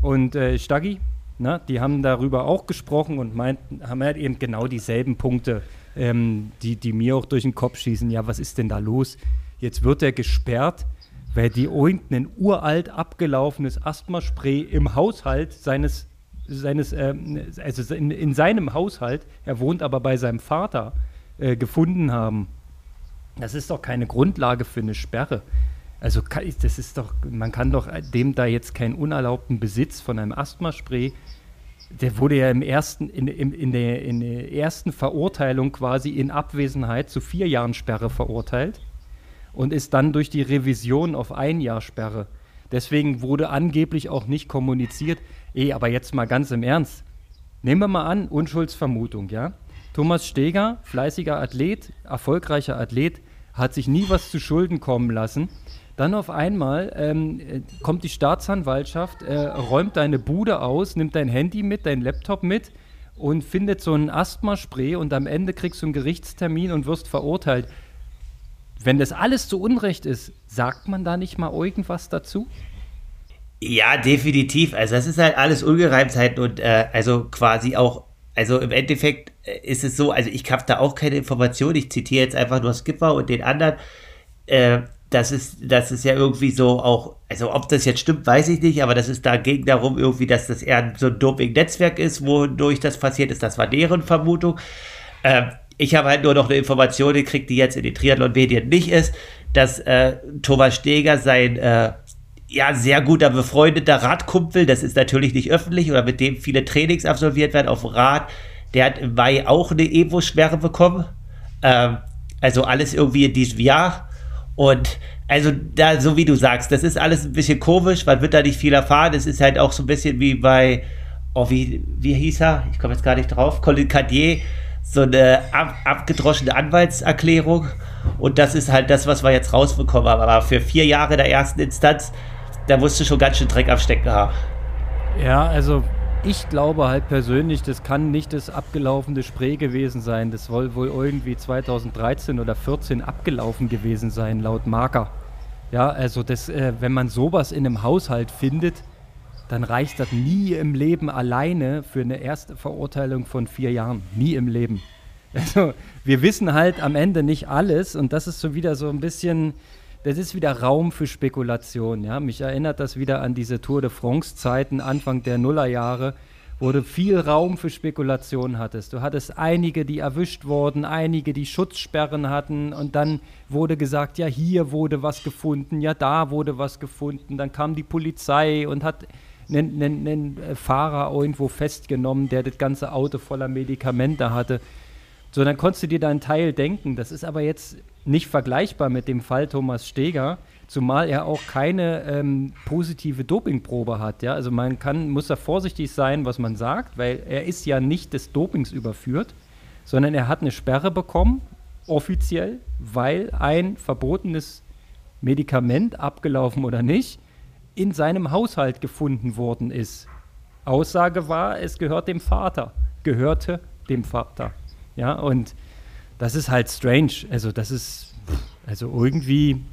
und äh, Staggi, ne? die haben darüber auch gesprochen und meinten, haben halt eben genau dieselben Punkte, ähm, die, die mir auch durch den Kopf schießen. Ja, was ist denn da los? Jetzt wird er gesperrt, weil die irgendein uralt abgelaufenes Asthmaspray im Haushalt seines, seines ähm, also in, in, seinem Haushalt, er wohnt aber bei seinem Vater, äh, gefunden haben. Das ist doch keine Grundlage für eine Sperre. Also das ist doch, man kann doch dem da jetzt keinen unerlaubten Besitz von einem Asthmaspray, der wurde ja im ersten, in, in, in, der, in der ersten Verurteilung quasi in Abwesenheit zu vier Jahren Sperre verurteilt und ist dann durch die Revision auf ein Jahr Sperre. Deswegen wurde angeblich auch nicht kommuniziert. Eh, aber jetzt mal ganz im Ernst. Nehmen wir mal an, Unschuldsvermutung, ja? Thomas Steger, fleißiger Athlet, erfolgreicher Athlet, hat sich nie was zu Schulden kommen lassen dann auf einmal ähm, äh, kommt die Staatsanwaltschaft, äh, räumt deine Bude aus, nimmt dein Handy mit, dein Laptop mit und findet so ein Asthmaspray und am Ende kriegst du einen Gerichtstermin und wirst verurteilt. Wenn das alles zu Unrecht ist, sagt man da nicht mal irgendwas dazu? Ja, definitiv. Also das ist halt alles Ungereimtheit und äh, also quasi auch, also im Endeffekt äh, ist es so, also ich habe da auch keine Information, ich zitiere jetzt einfach nur Skipper und den anderen. Äh, das ist, das ist ja irgendwie so auch, also ob das jetzt stimmt, weiß ich nicht, aber das ist da ging darum irgendwie, dass das eher so ein Doping-Netzwerk ist, wodurch das passiert ist. Das war deren Vermutung. Ähm, ich habe halt nur noch eine Information gekriegt, die jetzt in den Triathlon-Medien nicht ist, dass äh, Thomas Steger sein äh, ja sehr guter befreundeter Radkumpel, das ist natürlich nicht öffentlich oder mit dem viele Trainings absolviert werden auf Rad, der hat im Mai auch eine Evo-Sperre bekommen. Ähm, also alles irgendwie in diesem Jahr. Und also da, so wie du sagst, das ist alles ein bisschen komisch, man wird da nicht viel erfahren. Es ist halt auch so ein bisschen wie bei, oh, wie, wie hieß er? Ich komme jetzt gar nicht drauf. Colin Cardier, so eine ab, abgedroschene Anwaltserklärung. Und das ist halt das, was wir jetzt rausbekommen haben. Aber für vier Jahre der ersten Instanz, da musst du schon ganz schön Dreck am Stecken haben. Ja, also ich glaube halt persönlich, das kann nicht das abgelaufene Spray gewesen sein. Das soll wohl irgendwie 2013 oder 2014 abgelaufen gewesen sein, laut Marker. Ja, also das, äh, wenn man sowas in einem Haushalt findet, dann reicht das nie im Leben alleine für eine erste Verurteilung von vier Jahren. Nie im Leben. Also wir wissen halt am Ende nicht alles und das ist so wieder so ein bisschen, das ist wieder Raum für Spekulation. Ja? Mich erinnert das wieder an diese Tour de France-Zeiten Anfang der Nullerjahre, wo du viel Raum für Spekulation hattest. Du hattest einige, die erwischt wurden, einige, die Schutzsperren hatten und dann wurde gesagt, ja, hier wurde was gefunden, ja, da wurde was gefunden. Dann kam die Polizei und hat einen, einen, einen Fahrer irgendwo festgenommen, der das ganze Auto voller Medikamente hatte. So, dann konntest du dir da einen Teil denken. Das ist aber jetzt nicht vergleichbar mit dem Fall Thomas Steger, zumal er auch keine ähm, positive Dopingprobe hat. Ja? Also man kann, muss da vorsichtig sein, was man sagt, weil er ist ja nicht des Dopings überführt, sondern er hat eine Sperre bekommen, offiziell, weil ein verbotenes Medikament, abgelaufen oder nicht, in seinem Haushalt gefunden worden ist. Aussage war, es gehört dem Vater, gehörte dem Vater. Ja, und das ist halt strange. Also, das ist, also irgendwie,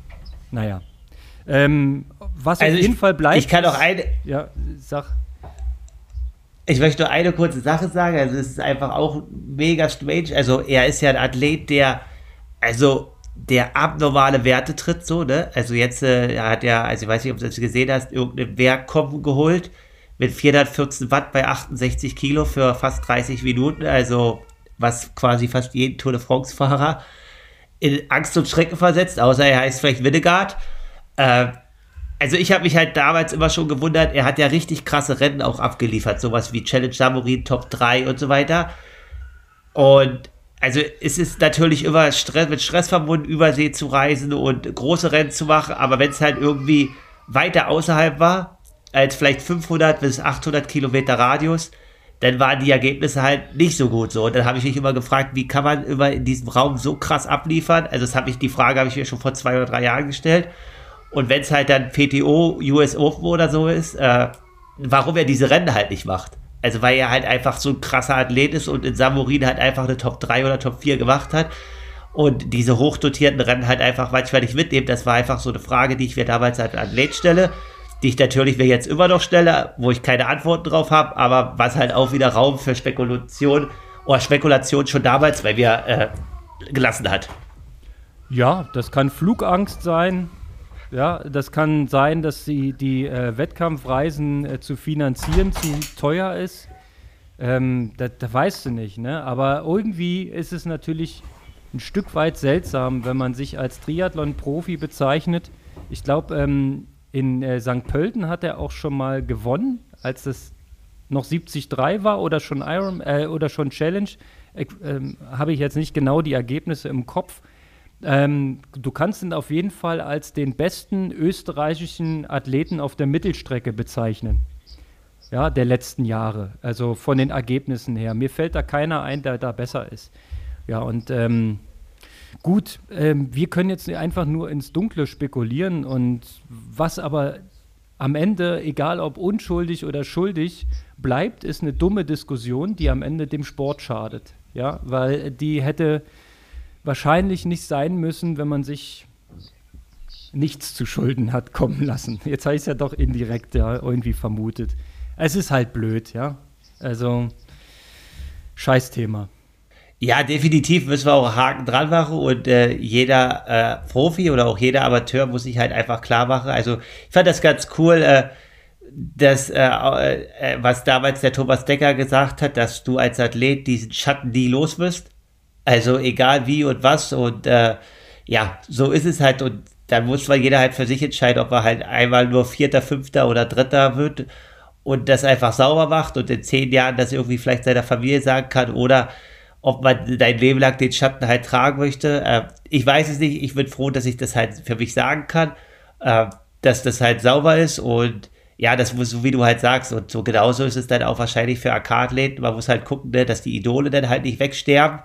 naja. Ähm, was also auf jeden ich, Fall bleibt. Ich kann auch eine. Ja, sag. Ich möchte nur eine kurze Sache sagen. Also, es ist einfach auch mega strange. Also, er ist ja ein Athlet, der, also, der abnormale Werte tritt, so, ne? Also, jetzt, äh, er hat ja, also, ich weiß nicht, ob du das gesehen hast, irgendeinen Werkkommen geholt mit 414 Watt bei 68 Kilo für fast 30 Minuten. Also, was quasi fast jeden Tour de France-Fahrer in Angst und Schrecken versetzt, außer er heißt vielleicht Winnegard. Äh, also ich habe mich halt damals immer schon gewundert, er hat ja richtig krasse Rennen auch abgeliefert, sowas wie Challenge Samurin, Top 3 und so weiter. Und also es ist natürlich immer Stress, mit Stress verbunden, Übersee zu reisen und große Rennen zu machen, aber wenn es halt irgendwie weiter außerhalb war, als vielleicht 500 bis 800 Kilometer Radius, dann waren die Ergebnisse halt nicht so gut so. Und dann habe ich mich immer gefragt, wie kann man immer in diesem Raum so krass abliefern? Also das habe ich, die Frage habe ich mir schon vor zwei oder drei Jahren gestellt. Und wenn es halt dann PTO, US Open oder so ist, äh, warum er diese Rennen halt nicht macht. Also weil er halt einfach so ein krasser Athlet ist und in Samurin halt einfach eine Top 3 oder Top 4 gemacht hat. Und diese hochdotierten Rennen halt einfach manchmal nicht mitnehmen. Das war einfach so eine Frage, die ich mir damals als Athlet stelle die ich natürlich mir jetzt immer noch stelle, wo ich keine Antworten drauf habe, aber was halt auch wieder Raum für Spekulation oder Spekulation schon damals bei mir äh, gelassen hat. Ja, das kann Flugangst sein. Ja, das kann sein, dass die, die äh, Wettkampfreisen äh, zu finanzieren zu teuer ist. Ähm, da, da weißt du nicht, ne? Aber irgendwie ist es natürlich ein Stück weit seltsam, wenn man sich als Triathlon-Profi bezeichnet. Ich glaube, ähm, in äh, St. Pölten hat er auch schon mal gewonnen, als es noch 73 war oder schon Iron äh, oder schon Challenge. Äh, Habe ich jetzt nicht genau die Ergebnisse im Kopf. Ähm, du kannst ihn auf jeden Fall als den besten österreichischen Athleten auf der Mittelstrecke bezeichnen. Ja, der letzten Jahre. Also von den Ergebnissen her. Mir fällt da keiner ein, der da besser ist. Ja, und ähm, Gut, ähm, wir können jetzt einfach nur ins Dunkle spekulieren und was aber am Ende, egal ob unschuldig oder schuldig, bleibt, ist eine dumme Diskussion, die am Ende dem Sport schadet. Ja, weil die hätte wahrscheinlich nicht sein müssen, wenn man sich nichts zu Schulden hat kommen lassen. Jetzt habe ich es ja doch indirekt ja, irgendwie vermutet. Es ist halt blöd, ja. Also, Scheißthema. Ja, definitiv müssen wir auch Haken dran machen und äh, jeder äh, Profi oder auch jeder Amateur muss sich halt einfach klar machen. Also ich fand das ganz cool, äh, dass, äh, äh, was damals der Thomas Decker gesagt hat, dass du als Athlet diesen Schatten nie los wirst. Also egal wie und was und äh, ja, so ist es halt und dann muss man jeder halt für sich entscheiden, ob er halt einmal nur Vierter, Fünfter oder Dritter wird und das einfach sauber macht und in zehn Jahren das irgendwie vielleicht seiner Familie sagen kann oder ob man dein Leben lang den Schatten halt tragen möchte. Äh, ich weiß es nicht. Ich bin froh, dass ich das halt für mich sagen kann, äh, dass das halt sauber ist und ja, das muss, so wie du halt sagst, und so genauso ist es dann auch wahrscheinlich für AK-Athleten. Man muss halt gucken, ne, dass die Idole dann halt nicht wegsterben,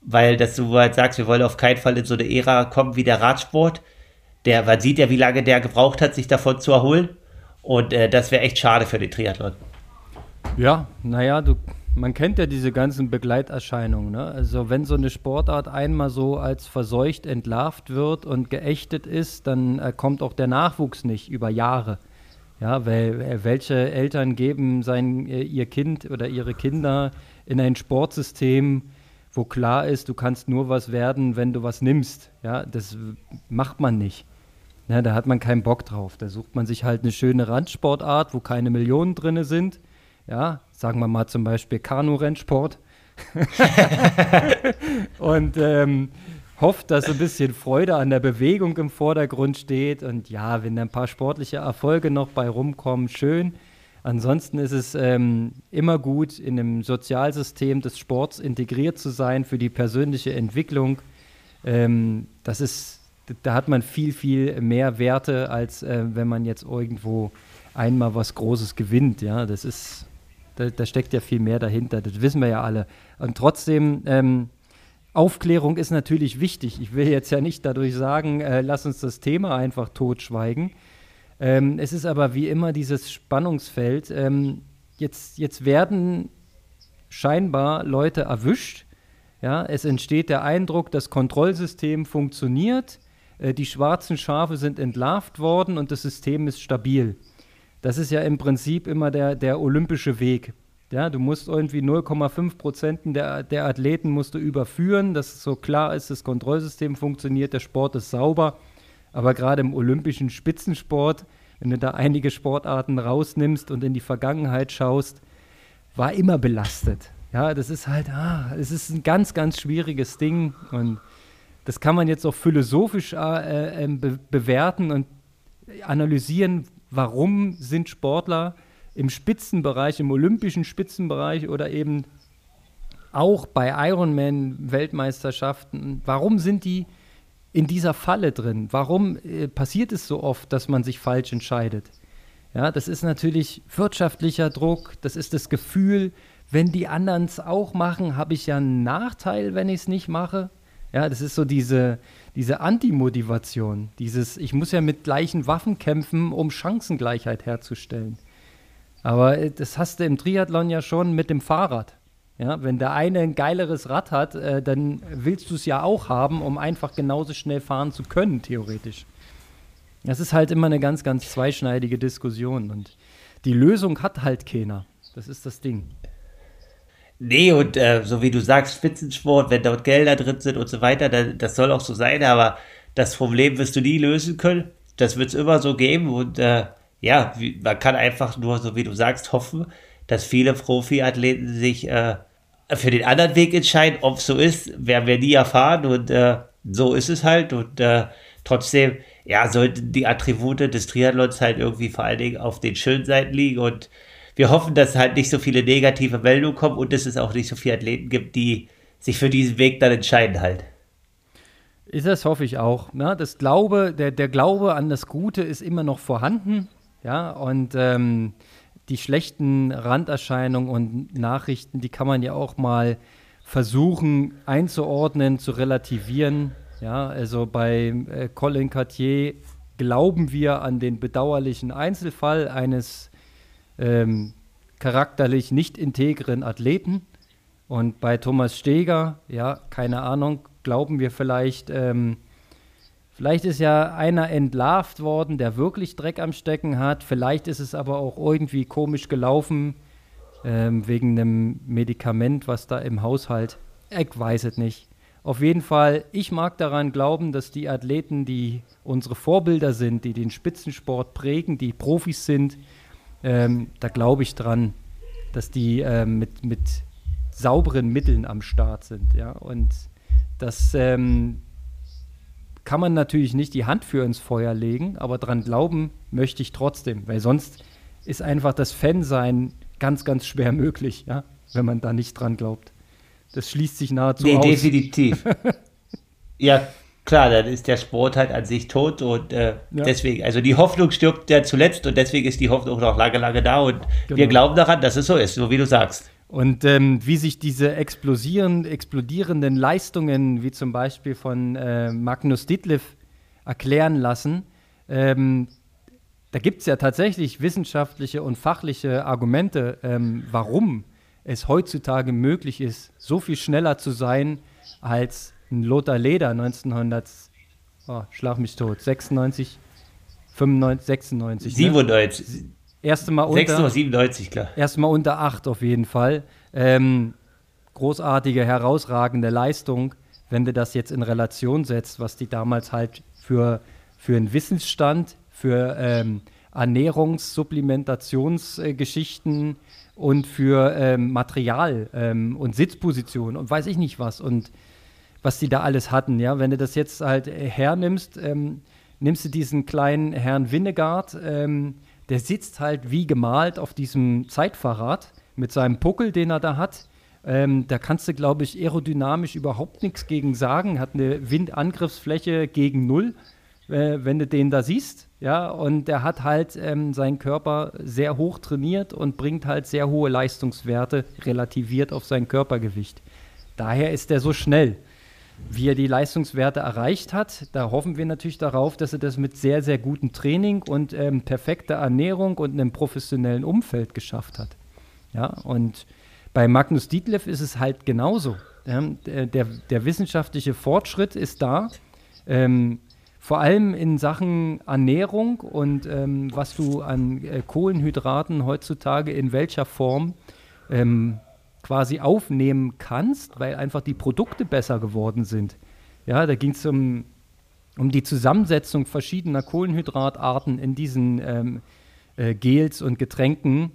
weil dass du halt sagst, wir wollen auf keinen Fall in so eine Ära kommen wie der Radsport. Der, man sieht ja, wie lange der gebraucht hat, sich davon zu erholen. Und äh, das wäre echt schade für den Triathlon. Ja, naja, du man kennt ja diese ganzen Begleiterscheinungen. Ne? Also wenn so eine Sportart einmal so als verseucht entlarvt wird und geächtet ist, dann äh, kommt auch der Nachwuchs nicht über Jahre. Ja, weil äh, welche Eltern geben sein, äh, ihr Kind oder ihre Kinder in ein Sportsystem, wo klar ist, du kannst nur was werden, wenn du was nimmst. Ja, das macht man nicht. Ja, da hat man keinen Bock drauf. Da sucht man sich halt eine schöne Randsportart, wo keine Millionen drin sind Ja, sagen wir mal zum Beispiel Kanu-Rennsport. und ähm, hofft, dass ein bisschen Freude an der Bewegung im Vordergrund steht. Und ja, wenn ein paar sportliche Erfolge noch bei rumkommen, schön. Ansonsten ist es ähm, immer gut, in einem Sozialsystem des Sports integriert zu sein für die persönliche Entwicklung. Ähm, das ist, da hat man viel, viel mehr Werte, als äh, wenn man jetzt irgendwo einmal was Großes gewinnt. Ja, das ist, da, da, steckt ja viel mehr dahinter. Das wissen wir ja alle. Und trotzdem, ähm, Aufklärung ist natürlich wichtig. Ich will jetzt ja nicht dadurch sagen, äh, lass uns das Thema einfach totschweigen. Ähm, es ist aber wie immer dieses Spannungsfeld. Ähm, jetzt, jetzt werden scheinbar Leute erwischt. Ja, es entsteht der Eindruck, das Kontrollsystem funktioniert, äh, die schwarzen Schafe sind entlarvt worden und das System ist stabil. Das ist ja im Prinzip immer der, der olympische Weg. Ja, du musst irgendwie 0,5 Prozent der, der Athleten musst du überführen, dass so klar ist, das Kontrollsystem funktioniert, der Sport ist sauber. Aber gerade im olympischen Spitzensport, wenn du da einige Sportarten rausnimmst und in die Vergangenheit schaust, war immer belastet. Ja, das ist halt, ah, es ist ein ganz, ganz schwieriges Ding und das kann man jetzt auch philosophisch äh, äh, be bewerten und analysieren, warum sind Sportler im Spitzenbereich, im olympischen Spitzenbereich oder eben auch bei Ironman-Weltmeisterschaften, warum sind die in dieser Falle drin? Warum äh, passiert es so oft, dass man sich falsch entscheidet? Ja, das ist natürlich wirtschaftlicher Druck, das ist das Gefühl, wenn die anderen es auch machen, habe ich ja einen Nachteil, wenn ich es nicht mache. Ja, das ist so diese, diese Antimotivation, dieses, ich muss ja mit gleichen Waffen kämpfen, um Chancengleichheit herzustellen. Aber äh, das hast du im Triathlon ja schon mit dem Fahrrad. Ja, wenn der eine ein geileres Rad hat, äh, dann willst du es ja auch haben, um einfach genauso schnell fahren zu können, theoretisch. Das ist halt immer eine ganz, ganz zweischneidige Diskussion. Und die Lösung hat halt keiner. Das ist das Ding. Nee, und äh, so wie du sagst, Spitzensport, wenn dort Gelder drin sind und so weiter, dann, das soll auch so sein, aber das Problem wirst du nie lösen können. Das wird es immer so geben und äh, ja, wie, man kann einfach nur, so wie du sagst, hoffen, dass viele Profiathleten sich äh, für den anderen Weg entscheiden. Ob so ist, werden wir nie erfahren und äh, so ist es halt. Und äh, trotzdem, ja, sollten die Attribute des Triathlons halt irgendwie vor allen Dingen auf den schönen Seiten liegen und wir hoffen, dass halt nicht so viele negative Meldungen kommen und dass es auch nicht so viele Athleten gibt, die sich für diesen Weg dann entscheiden halt. Ist das, hoffe ich auch. Ne? das Glaube, der, der Glaube an das Gute ist immer noch vorhanden. Ja, und ähm, die schlechten Randerscheinungen und Nachrichten, die kann man ja auch mal versuchen einzuordnen, zu relativieren. Ja, also bei äh, Colin Cartier glauben wir an den bedauerlichen Einzelfall eines ähm, charakterlich nicht integren Athleten. Und bei Thomas Steger, ja, keine Ahnung, glauben wir vielleicht, ähm, Vielleicht ist ja einer entlarvt worden, der wirklich Dreck am Stecken hat. Vielleicht ist es aber auch irgendwie komisch gelaufen ähm, wegen einem Medikament, was da im Haushalt. Ich weiß es nicht. Auf jeden Fall, ich mag daran glauben, dass die Athleten, die unsere Vorbilder sind, die den Spitzensport prägen, die Profis sind, ähm, da glaube ich dran, dass die ähm, mit, mit sauberen Mitteln am Start sind. Ja? Und dass ähm, kann man natürlich nicht die Hand für ins Feuer legen, aber dran glauben möchte ich trotzdem, weil sonst ist einfach das Fansein ganz, ganz schwer möglich, ja, wenn man da nicht dran glaubt. Das schließt sich nahezu nee, aus. definitiv. ja, klar, dann ist der Sport halt an sich tot und äh, ja. deswegen, also die Hoffnung stirbt ja zuletzt und deswegen ist die Hoffnung noch lange, lange da und genau. wir glauben daran, dass es so ist, so wie du sagst. Und ähm, wie sich diese explodierenden Leistungen, wie zum Beispiel von äh, Magnus Ditlev, erklären lassen, ähm, da gibt es ja tatsächlich wissenschaftliche und fachliche Argumente, ähm, warum es heutzutage möglich ist, so viel schneller zu sein als Lothar Leder 1900, oh, schlag mich tot, 96, 95, 96. 97. Ne? Erste Mal unter. 697, klar. Erste Mal unter 8 auf jeden Fall. Ähm, großartige, herausragende Leistung, wenn du das jetzt in Relation setzt, was die damals halt für, für einen Wissensstand, für ähm, Ernährungssupplementationsgeschichten und für ähm, Material ähm, und Sitzposition und weiß ich nicht was und was die da alles hatten. Ja, wenn du das jetzt halt hernimmst, ähm, nimmst du diesen kleinen Herrn Winnegard, ähm, der sitzt halt wie gemalt auf diesem Zeitfahrrad mit seinem Puckel, den er da hat. Ähm, da kannst du, glaube ich, aerodynamisch überhaupt nichts gegen sagen. Hat eine Windangriffsfläche gegen null, äh, wenn du den da siehst. Ja, und der hat halt ähm, seinen Körper sehr hoch trainiert und bringt halt sehr hohe Leistungswerte relativiert auf sein Körpergewicht. Daher ist er so schnell. Wie er die Leistungswerte erreicht hat, da hoffen wir natürlich darauf, dass er das mit sehr, sehr gutem Training und ähm, perfekter Ernährung und einem professionellen Umfeld geschafft hat. Ja, und bei Magnus Dietleff ist es halt genauso. Ja, der, der, wissenschaftliche Fortschritt ist da. Ähm, vor allem in Sachen Ernährung und ähm, was du an äh, Kohlenhydraten heutzutage in welcher Form ähm, quasi aufnehmen kannst, weil einfach die Produkte besser geworden sind. Ja, da ging es um, um die Zusammensetzung verschiedener Kohlenhydratarten in diesen ähm, äh, Gels und Getränken.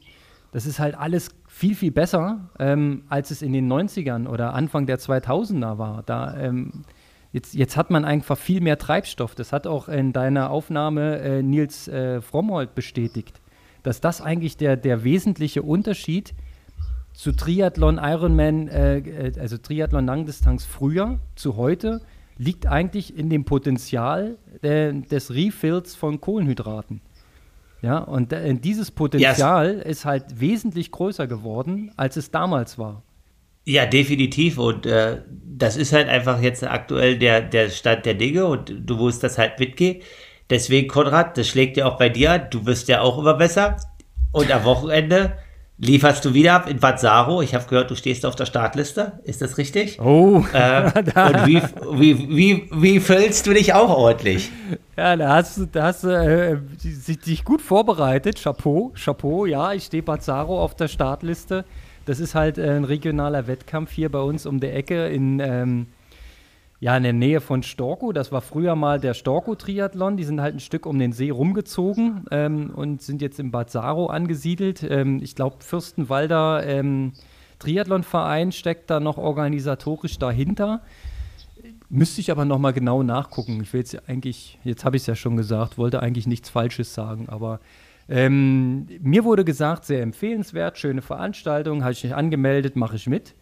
Das ist halt alles viel, viel besser, ähm, als es in den 90ern oder Anfang der 2000er war. Da, ähm, jetzt, jetzt hat man einfach viel mehr Treibstoff. Das hat auch in deiner Aufnahme äh, Nils äh, Frommold bestätigt, dass das eigentlich der, der wesentliche Unterschied zu Triathlon Ironman, äh, also Triathlon Langdistanz früher zu heute, liegt eigentlich in dem Potenzial äh, des Refills von Kohlenhydraten. Ja, und äh, dieses Potenzial yes. ist halt wesentlich größer geworden, als es damals war. Ja, definitiv. Und äh, das ist halt einfach jetzt aktuell der, der Stand der Dinge und du musst das halt mitgehen. Deswegen, Konrad, das schlägt ja auch bei dir. Du wirst ja auch immer besser. Und am Wochenende lieferst du wieder ab in Vazzaro. Ich habe gehört, du stehst auf der Startliste. Ist das richtig? Oh. Äh, und wie, wie, wie, wie füllst du dich auch ordentlich? Ja, da hast du, da hast du äh, dich gut vorbereitet. Chapeau, Chapeau. Ja, ich stehe Vazzaro auf der Startliste. Das ist halt äh, ein regionaler Wettkampf hier bei uns um der Ecke in ähm, ja, in der Nähe von Storko. Das war früher mal der Storko-Triathlon. Die sind halt ein Stück um den See rumgezogen ähm, und sind jetzt im Bad Saro angesiedelt. Ähm, ich glaube, Fürstenwalder ähm, Triathlonverein steckt da noch organisatorisch dahinter. Müsste ich aber noch mal genau nachgucken. Ich will jetzt eigentlich, jetzt habe ich es ja schon gesagt, wollte eigentlich nichts Falsches sagen, aber ähm, mir wurde gesagt, sehr empfehlenswert, schöne Veranstaltung, habe ich mich angemeldet, mache ich mit.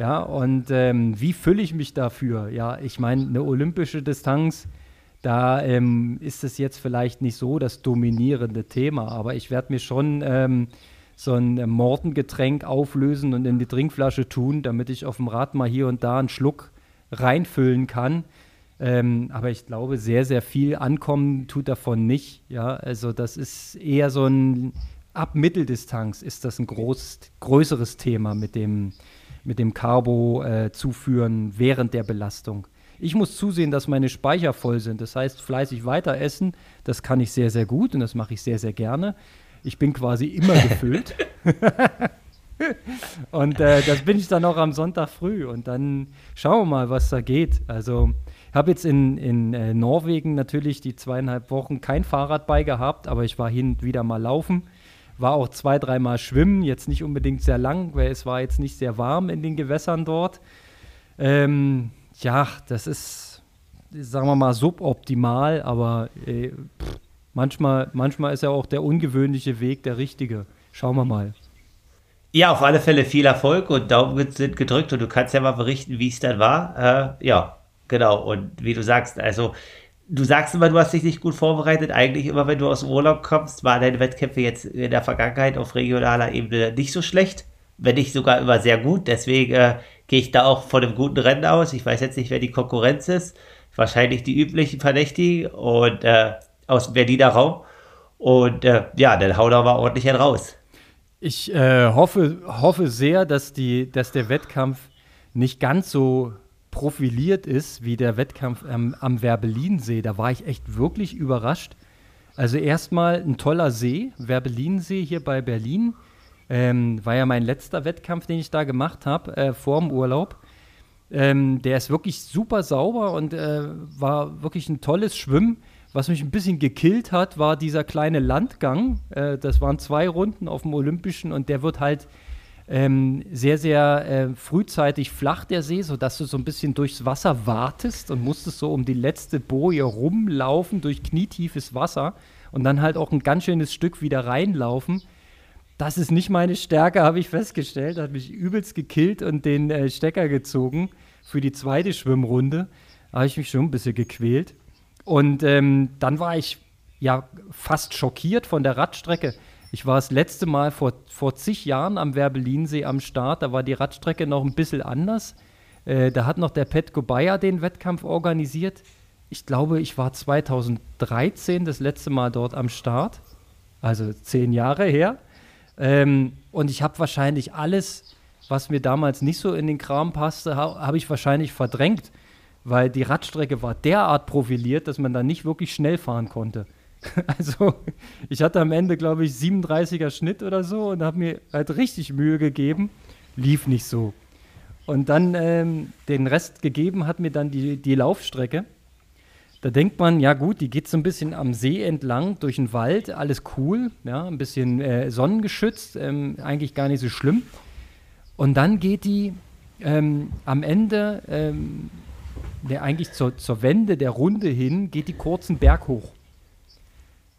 Ja, und ähm, wie fülle ich mich dafür? Ja, ich meine, eine olympische Distanz, da ähm, ist es jetzt vielleicht nicht so das dominierende Thema, aber ich werde mir schon ähm, so ein äh, Mortengetränk auflösen und in die Trinkflasche tun, damit ich auf dem Rad mal hier und da einen Schluck reinfüllen kann. Ähm, aber ich glaube, sehr, sehr viel ankommen tut davon nicht. Ja, also das ist eher so ein ab Mitteldistanz ist das ein groß, größeres Thema mit dem mit dem Carbo äh, zuführen während der Belastung. Ich muss zusehen, dass meine Speicher voll sind. Das heißt, fleißig weiter essen, das kann ich sehr, sehr gut und das mache ich sehr, sehr gerne. Ich bin quasi immer gefüllt. und äh, das bin ich dann auch am Sonntag früh. Und dann schauen wir mal, was da geht. Also, ich habe jetzt in, in äh, Norwegen natürlich die zweieinhalb Wochen kein Fahrrad bei gehabt, aber ich war hin und wieder mal laufen. War auch zwei, dreimal schwimmen, jetzt nicht unbedingt sehr lang, weil es war jetzt nicht sehr warm in den Gewässern dort. Ähm, ja, das ist, sagen wir mal, suboptimal, aber äh, pff, manchmal, manchmal ist ja auch der ungewöhnliche Weg der richtige. Schauen wir mal. Ja, auf alle Fälle viel Erfolg und Daumen sind gedrückt und du kannst ja mal berichten, wie es dann war. Äh, ja, genau. Und wie du sagst, also du sagst immer, du hast dich nicht gut vorbereitet. Eigentlich immer, wenn du aus dem Urlaub kommst, waren deine Wettkämpfe jetzt in der Vergangenheit auf regionaler Ebene nicht so schlecht, wenn nicht sogar immer sehr gut. Deswegen äh, gehe ich da auch von einem guten Rennen aus. Ich weiß jetzt nicht, wer die Konkurrenz ist. Wahrscheinlich die üblichen Verdächtigen und äh, aus dem Berliner Raum. Und äh, ja, dann hau da mal ordentlich einen raus. Ich äh, hoffe, hoffe sehr, dass, die, dass der Wettkampf nicht ganz so profiliert ist wie der Wettkampf ähm, am Werbelinsee. Da war ich echt wirklich überrascht. Also erstmal ein toller See, Werbelinsee hier bei Berlin. Ähm, war ja mein letzter Wettkampf, den ich da gemacht habe, äh, vor dem Urlaub. Ähm, der ist wirklich super sauber und äh, war wirklich ein tolles Schwimmen. Was mich ein bisschen gekillt hat, war dieser kleine Landgang. Äh, das waren zwei Runden auf dem Olympischen und der wird halt ähm, sehr, sehr äh, frühzeitig flach, der See, sodass du so ein bisschen durchs Wasser wartest und musstest so um die letzte Boje rumlaufen durch knietiefes Wasser und dann halt auch ein ganz schönes Stück wieder reinlaufen. Das ist nicht meine Stärke, habe ich festgestellt. Hat mich übelst gekillt und den äh, Stecker gezogen für die zweite Schwimmrunde. Da habe ich mich schon ein bisschen gequält. Und ähm, dann war ich ja fast schockiert von der Radstrecke. Ich war das letzte Mal vor, vor zig Jahren am Werbelinsee am Start. Da war die Radstrecke noch ein bisschen anders. Äh, da hat noch der Petko Bayer den Wettkampf organisiert. Ich glaube, ich war 2013 das letzte Mal dort am Start. Also zehn Jahre her. Ähm, und ich habe wahrscheinlich alles, was mir damals nicht so in den Kram passte, ha habe ich wahrscheinlich verdrängt. Weil die Radstrecke war derart profiliert, dass man da nicht wirklich schnell fahren konnte. Also, ich hatte am Ende, glaube ich, 37er Schnitt oder so und habe mir halt richtig Mühe gegeben. Lief nicht so. Und dann ähm, den Rest gegeben hat mir dann die, die Laufstrecke. Da denkt man, ja gut, die geht so ein bisschen am See entlang durch den Wald, alles cool, ja, ein bisschen äh, sonnengeschützt, ähm, eigentlich gar nicht so schlimm. Und dann geht die ähm, am Ende, ähm, der eigentlich zur, zur Wende der Runde hin, geht die kurzen Berg hoch.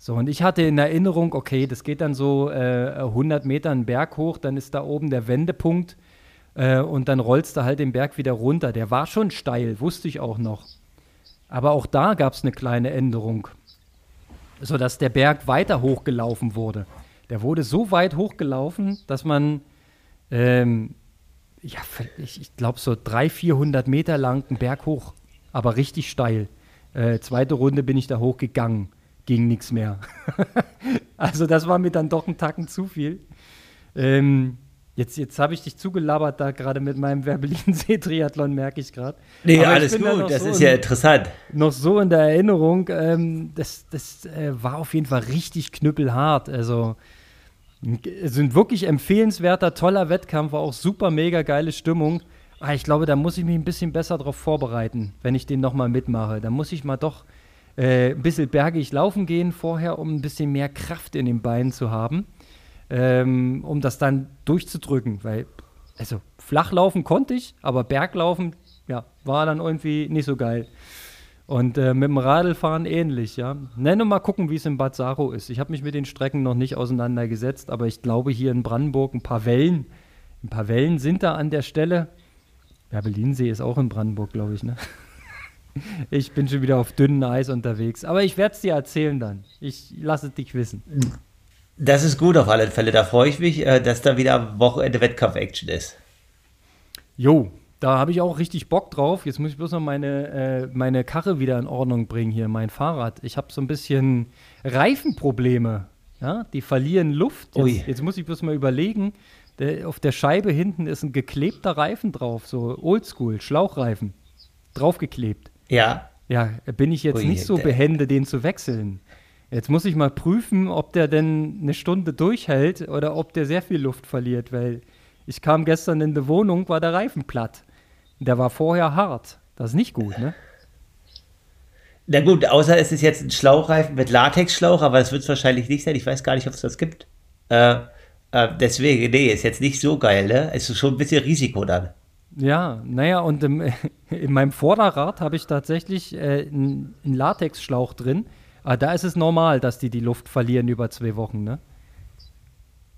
So, und ich hatte in Erinnerung, okay, das geht dann so äh, 100 Meter einen Berg hoch, dann ist da oben der Wendepunkt äh, und dann rollst du halt den Berg wieder runter. Der war schon steil, wusste ich auch noch. Aber auch da gab es eine kleine Änderung, sodass der Berg weiter hochgelaufen wurde. Der wurde so weit hochgelaufen, dass man, ähm, ja, ich, ich glaube, so 300, 400 Meter lang einen Berg hoch, aber richtig steil. Äh, zweite Runde bin ich da hochgegangen ging nichts mehr. also das war mir dann doch ein Tacken zu viel. Ähm, jetzt jetzt habe ich dich zugelabert da gerade mit meinem Werbelin-See-Triathlon, merke ich gerade. Nee, Aber alles gut, das so ist ja interessant. Noch so in der Erinnerung, ähm, das, das äh, war auf jeden Fall richtig knüppelhart. Also sind wirklich empfehlenswerter, toller Wettkampf, war auch super mega geile Stimmung. Aber ah, ich glaube, da muss ich mich ein bisschen besser darauf vorbereiten, wenn ich den nochmal mitmache. Da muss ich mal doch äh, ein bisschen bergig laufen gehen vorher, um ein bisschen mehr Kraft in den Beinen zu haben, ähm, um das dann durchzudrücken. Weil, also flach laufen konnte ich, aber Berglaufen, ja, war dann irgendwie nicht so geil. Und äh, mit dem Radlfahren ähnlich, ja. Nenne mal gucken, wie es in Bad Saro ist. Ich habe mich mit den Strecken noch nicht auseinandergesetzt, aber ich glaube hier in Brandenburg ein paar Wellen, ein paar Wellen sind da an der Stelle. Ja, Berlinsee ist auch in Brandenburg, glaube ich, ne? Ich bin schon wieder auf dünnem Eis unterwegs. Aber ich werde es dir erzählen dann. Ich lasse es dich wissen. Das ist gut auf alle Fälle. Da freue ich mich, äh, dass da wieder am Wochenende Wettkampf-Action ist. Jo, da habe ich auch richtig Bock drauf. Jetzt muss ich bloß noch meine, äh, meine Karre wieder in Ordnung bringen hier, mein Fahrrad. Ich habe so ein bisschen Reifenprobleme. Ja, die verlieren Luft. Jetzt, jetzt muss ich bloß mal überlegen. Der, auf der Scheibe hinten ist ein geklebter Reifen drauf, so Oldschool, Schlauchreifen, draufgeklebt. Ja. Ja, bin ich jetzt Ui, nicht so behende, den zu wechseln. Jetzt muss ich mal prüfen, ob der denn eine Stunde durchhält oder ob der sehr viel Luft verliert, weil ich kam gestern in die Wohnung, war der Reifen platt. Der war vorher hart. Das ist nicht gut, ne? Na gut, außer es ist jetzt ein Schlauchreifen mit Latexschlauch, aber das wird es wahrscheinlich nicht sein. Ich weiß gar nicht, ob es das gibt. Äh, äh, deswegen, nee, ist jetzt nicht so geil, ne? Es ist schon ein bisschen Risiko dann. Ja, naja, und im, in meinem Vorderrad habe ich tatsächlich äh, einen Latexschlauch drin. Aber da ist es normal, dass die die Luft verlieren über zwei Wochen, ne?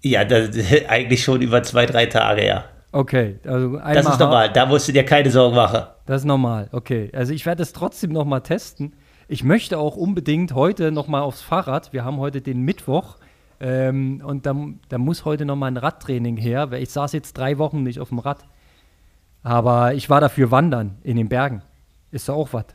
Ja, das, eigentlich schon über zwei, drei Tage, ja. Okay, also einmal Das ist normal, da musst du dir keine Sorgen machen. Das ist normal, okay. Also ich werde es trotzdem nochmal testen. Ich möchte auch unbedingt heute nochmal aufs Fahrrad. Wir haben heute den Mittwoch. Ähm, und da, da muss heute nochmal ein Radtraining her, weil ich saß jetzt drei Wochen nicht auf dem Rad. Aber ich war dafür wandern in den Bergen. Ist da auch was?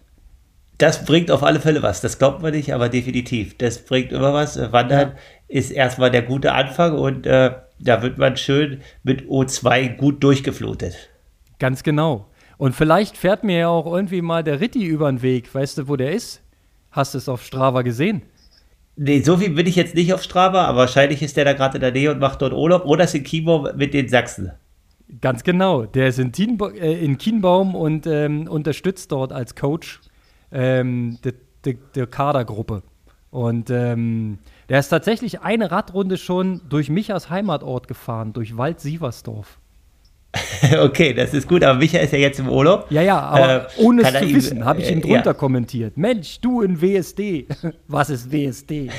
Das bringt auf alle Fälle was. Das glaubt man nicht, aber definitiv. Das bringt immer was. Äh, wandern ja. ist erstmal der gute Anfang und äh, da wird man schön mit O2 gut durchgeflutet. Ganz genau. Und vielleicht fährt mir ja auch irgendwie mal der Ritti über den Weg. Weißt du, wo der ist? Hast du es auf Strava gesehen? Nee, so viel bin ich jetzt nicht auf Strava, aber wahrscheinlich ist der da gerade in der Nähe und macht dort Urlaub. Oder ist in Kimo mit den Sachsen. Ganz genau. Der ist in, Tienba äh, in Kienbaum und ähm, unterstützt dort als Coach ähm, das die, die Kadergruppe. Und ähm, der ist tatsächlich eine Radrunde schon durch Michas Heimatort gefahren, durch Wald-Sieversdorf. okay, das ist gut, aber Micha ist ja jetzt im Urlaub. Ja, ja, aber äh, ohne es zu ihm, wissen, habe ich ihn drunter ja. kommentiert. Mensch, du in WSD. Was ist WSD?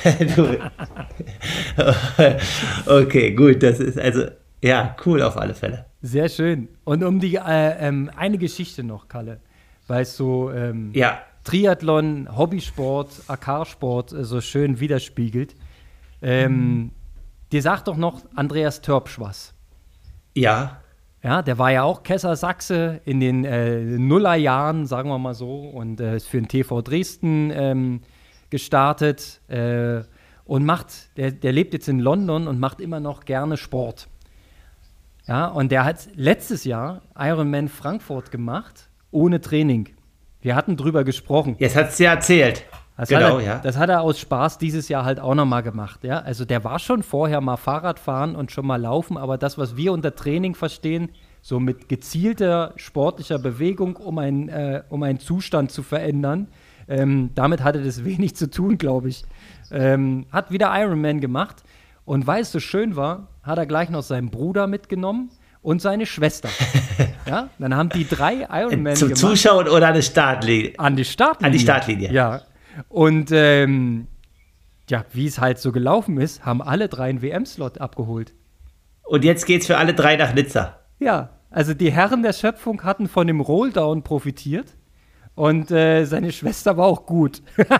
okay, gut, das ist also, ja, cool auf alle Fälle. Sehr schön. Und um die, äh, ähm, eine Geschichte noch, Kalle, weißt du, ähm, ja. Triathlon, Hobbysport, AK-Sport äh, so schön widerspiegelt. Ähm, mhm. Dir sagt doch noch Andreas Törpsch was. Ja. Ja, der war ja auch Kesser Sachse in den äh, Nullerjahren, sagen wir mal so, und äh, ist für den TV Dresden ähm, gestartet äh, und macht, der, der lebt jetzt in London und macht immer noch gerne Sport. Ja, und der hat letztes Jahr Ironman Frankfurt gemacht, ohne Training. Wir hatten drüber gesprochen. Jetzt hat es ja erzählt. Das genau, er, ja. Das hat er aus Spaß dieses Jahr halt auch nochmal gemacht. Ja? Also der war schon vorher mal Fahrradfahren und schon mal laufen, aber das, was wir unter Training verstehen, so mit gezielter sportlicher Bewegung, um, ein, äh, um einen Zustand zu verändern, ähm, damit hatte das wenig zu tun, glaube ich. Ähm, hat wieder Ironman gemacht und weil es so schön war, hat er gleich noch seinen Bruder mitgenommen und seine Schwester. ja, dann haben die drei Ironman Zum gemacht. Zuschauen oder an die Startlinie? An die Startlinie. An die Startlinie. Ja, und ähm, ja, wie es halt so gelaufen ist, haben alle drei einen WM-Slot abgeholt. Und jetzt geht's für alle drei nach Nizza. Ja, also die Herren der Schöpfung hatten von dem Rolldown profitiert und äh, seine Schwester war auch gut.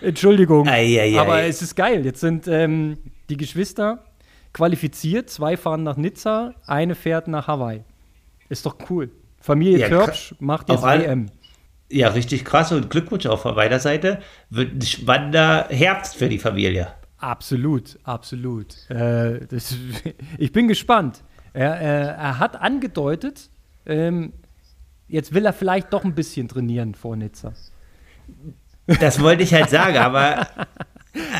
Entschuldigung, ei, ei, ei. aber es ist geil. Jetzt sind ähm, die Geschwister qualifiziert, zwei fahren nach Nizza, eine fährt nach Hawaii. Ist doch cool. Familie ja, Törpsch macht jetzt WM. Ja, richtig krass und Glückwunsch auch von meiner Seite. Wird ein spannender Herbst für die Familie. Absolut, absolut. Äh, das, ich bin gespannt. Er, er, er hat angedeutet, ähm, jetzt will er vielleicht doch ein bisschen trainieren vor Nizza. Das wollte ich halt sagen, aber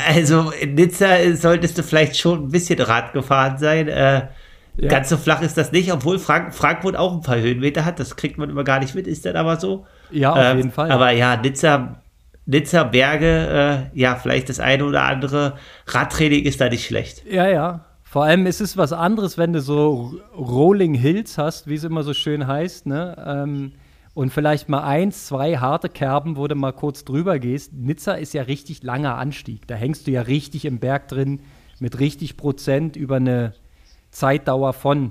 also in Nizza solltest du vielleicht schon ein bisschen Rad gefahren sein. Äh, ja. Ganz so flach ist das nicht, obwohl Frank Frankfurt auch ein paar Höhenmeter hat. Das kriegt man immer gar nicht mit, ist das aber so. Ja, auf äh, jeden Fall. Aber ja, Nizza, Nizza Berge, äh, ja, vielleicht das eine oder andere Radtraining ist da nicht schlecht. Ja, ja. Vor allem ist es was anderes, wenn du so Rolling Hills hast, wie es immer so schön heißt, ne? Ähm, und vielleicht mal eins, zwei harte Kerben, wo du mal kurz drüber gehst. Nizza ist ja richtig langer Anstieg. Da hängst du ja richtig im Berg drin mit richtig Prozent über eine Zeitdauer von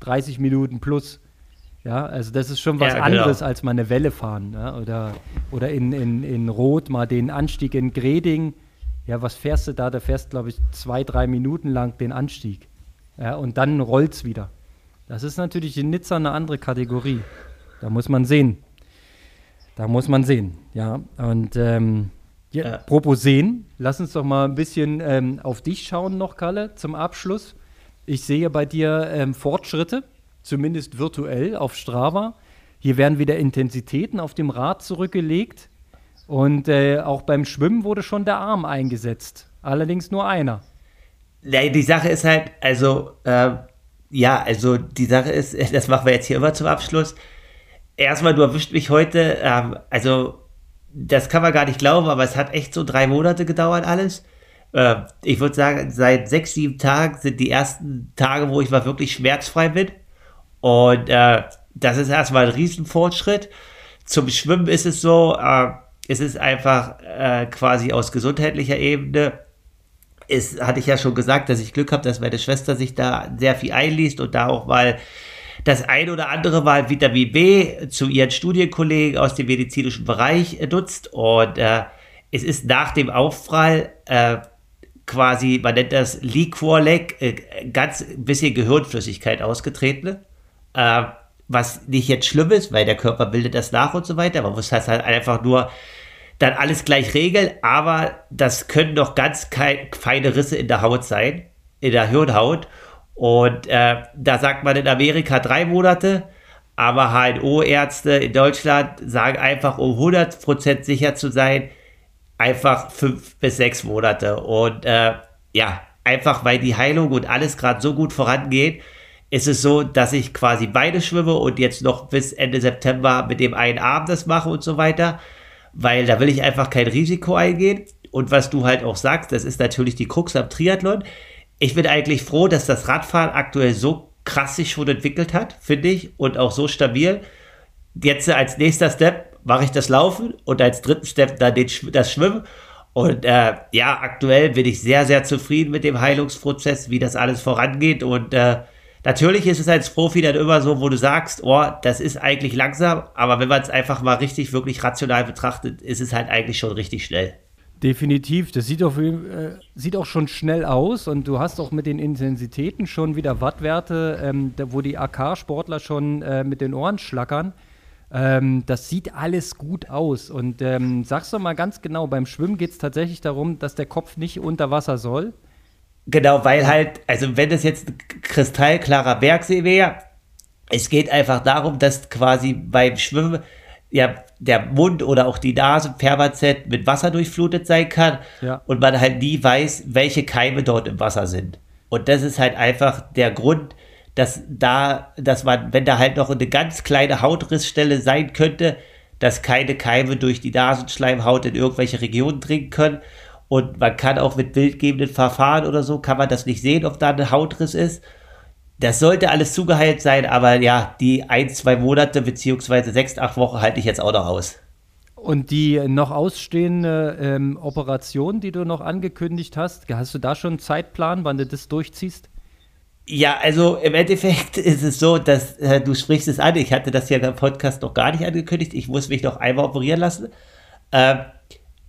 30 Minuten plus. Ja, also das ist schon was ja, genau. anderes als mal eine Welle fahren. Ja? Oder, oder in, in, in Rot mal den Anstieg in Greding. Ja, was fährst du da? Da fährst, glaube ich, zwei, drei Minuten lang den Anstieg. Ja, und dann rollt es wieder. Das ist natürlich in Nizza eine andere Kategorie. Da muss man sehen. Da muss man sehen, ja. Und ähm, ja, ja. apropos sehen, lass uns doch mal ein bisschen ähm, auf dich schauen noch, Kalle, zum Abschluss. Ich sehe bei dir ähm, Fortschritte zumindest virtuell auf Strava. Hier werden wieder Intensitäten auf dem Rad zurückgelegt. Und äh, auch beim Schwimmen wurde schon der Arm eingesetzt. Allerdings nur einer. Die Sache ist halt, also, äh, ja, also die Sache ist, das machen wir jetzt hier immer zum Abschluss. Erstmal, du erwischt mich heute, ähm, also, das kann man gar nicht glauben, aber es hat echt so drei Monate gedauert alles. Äh, ich würde sagen, seit sechs, sieben Tagen sind die ersten Tage, wo ich mal wirklich schmerzfrei bin. Und äh, das ist erstmal ein Riesenfortschritt. Zum Schwimmen ist es so, äh, es ist einfach äh, quasi aus gesundheitlicher Ebene. Es hatte ich ja schon gesagt, dass ich Glück habe, dass meine Schwester sich da sehr viel einliest und da auch mal das ein oder andere Mal Vitamin B zu ihren Studienkollegen aus dem medizinischen Bereich nutzt. Und äh, es ist nach dem Aufprall äh, quasi, man nennt das Liquor-Leg, äh, ganz bisschen Gehirnflüssigkeit ausgetreten. Äh, was nicht jetzt schlimm ist, weil der Körper bildet das nach und so weiter. Man muss das halt einfach nur dann alles gleich regeln, aber das können doch ganz feine Risse in der Haut sein, in der Hirnhaut. Und äh, da sagt man in Amerika drei Monate, aber HNO-Ärzte in Deutschland sagen einfach, um 100% sicher zu sein, einfach fünf bis sechs Monate. Und äh, ja, einfach weil die Heilung und alles gerade so gut vorangeht, ist es so, dass ich quasi beide schwimme und jetzt noch bis Ende September mit dem einen Abend das mache und so weiter, weil da will ich einfach kein Risiko eingehen. Und was du halt auch sagst, das ist natürlich die Krux am Triathlon. Ich bin eigentlich froh, dass das Radfahren aktuell so krass sich schon entwickelt hat, finde ich, und auch so stabil. Jetzt als nächster Step mache ich das Laufen und als dritten Step dann den, das Schwimmen. Und äh, ja, aktuell bin ich sehr, sehr zufrieden mit dem Heilungsprozess, wie das alles vorangeht. Und äh, natürlich ist es als Profi dann immer so, wo du sagst, oh, das ist eigentlich langsam, aber wenn man es einfach mal richtig, wirklich rational betrachtet, ist es halt eigentlich schon richtig schnell. Definitiv, das sieht, auf, äh, sieht auch schon schnell aus und du hast auch mit den Intensitäten schon wieder Wattwerte, ähm, da, wo die AK-Sportler schon äh, mit den Ohren schlackern. Ähm, das sieht alles gut aus. Und ähm, sagst du mal ganz genau, beim Schwimmen geht es tatsächlich darum, dass der Kopf nicht unter Wasser soll. Genau, weil halt, also wenn das jetzt kristallklarer Bergsee wäre, es geht einfach darum, dass quasi beim Schwimmen ja der Mund oder auch die Nase permanent mit Wasser durchflutet sein kann ja. und man halt nie weiß, welche Keime dort im Wasser sind. Und das ist halt einfach der Grund, dass da, dass man, wenn da halt noch eine ganz kleine Hautrissstelle sein könnte, dass keine Keime durch die Nasenschleimhaut in irgendwelche Regionen dringen können. Und man kann auch mit bildgebenden Verfahren oder so, kann man das nicht sehen, ob da ein Hautriss ist. Das sollte alles zugeheilt sein, aber ja, die ein, zwei Monate beziehungsweise sechs, acht Wochen halte ich jetzt auch noch aus. Und die noch ausstehende ähm, Operation, die du noch angekündigt hast, hast du da schon einen Zeitplan, wann du das durchziehst? Ja, also im Endeffekt ist es so, dass äh, du sprichst es an. Ich hatte das ja im Podcast noch gar nicht angekündigt. Ich muss mich noch einmal operieren lassen. Äh,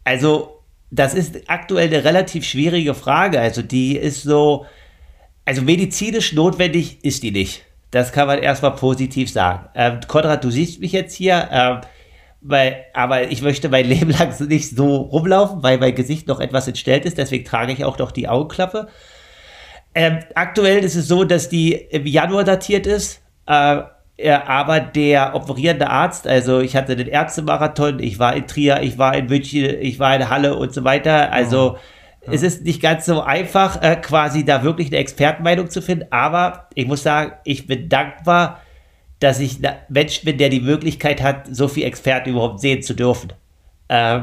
also, das ist aktuell eine relativ schwierige Frage. Also, die ist so, also medizinisch notwendig ist die nicht. Das kann man erstmal positiv sagen. Ähm, Konrad, du siehst mich jetzt hier, ähm, weil, aber ich möchte mein Leben lang nicht so rumlaufen, weil mein Gesicht noch etwas entstellt ist. Deswegen trage ich auch noch die Augenklappe. Ähm, aktuell ist es so, dass die im Januar datiert ist, äh, aber der operierende Arzt, also ich hatte den Ärztemarathon, ich war in Trier, ich war in München, ich war in Halle und so weiter. Also oh. Ja. es ist nicht ganz so einfach, äh, quasi da wirklich eine Expertenmeinung zu finden, aber ich muss sagen, ich bin dankbar, dass ich ein Mensch bin, der die Möglichkeit hat, so viel Experten überhaupt sehen zu dürfen. Äh,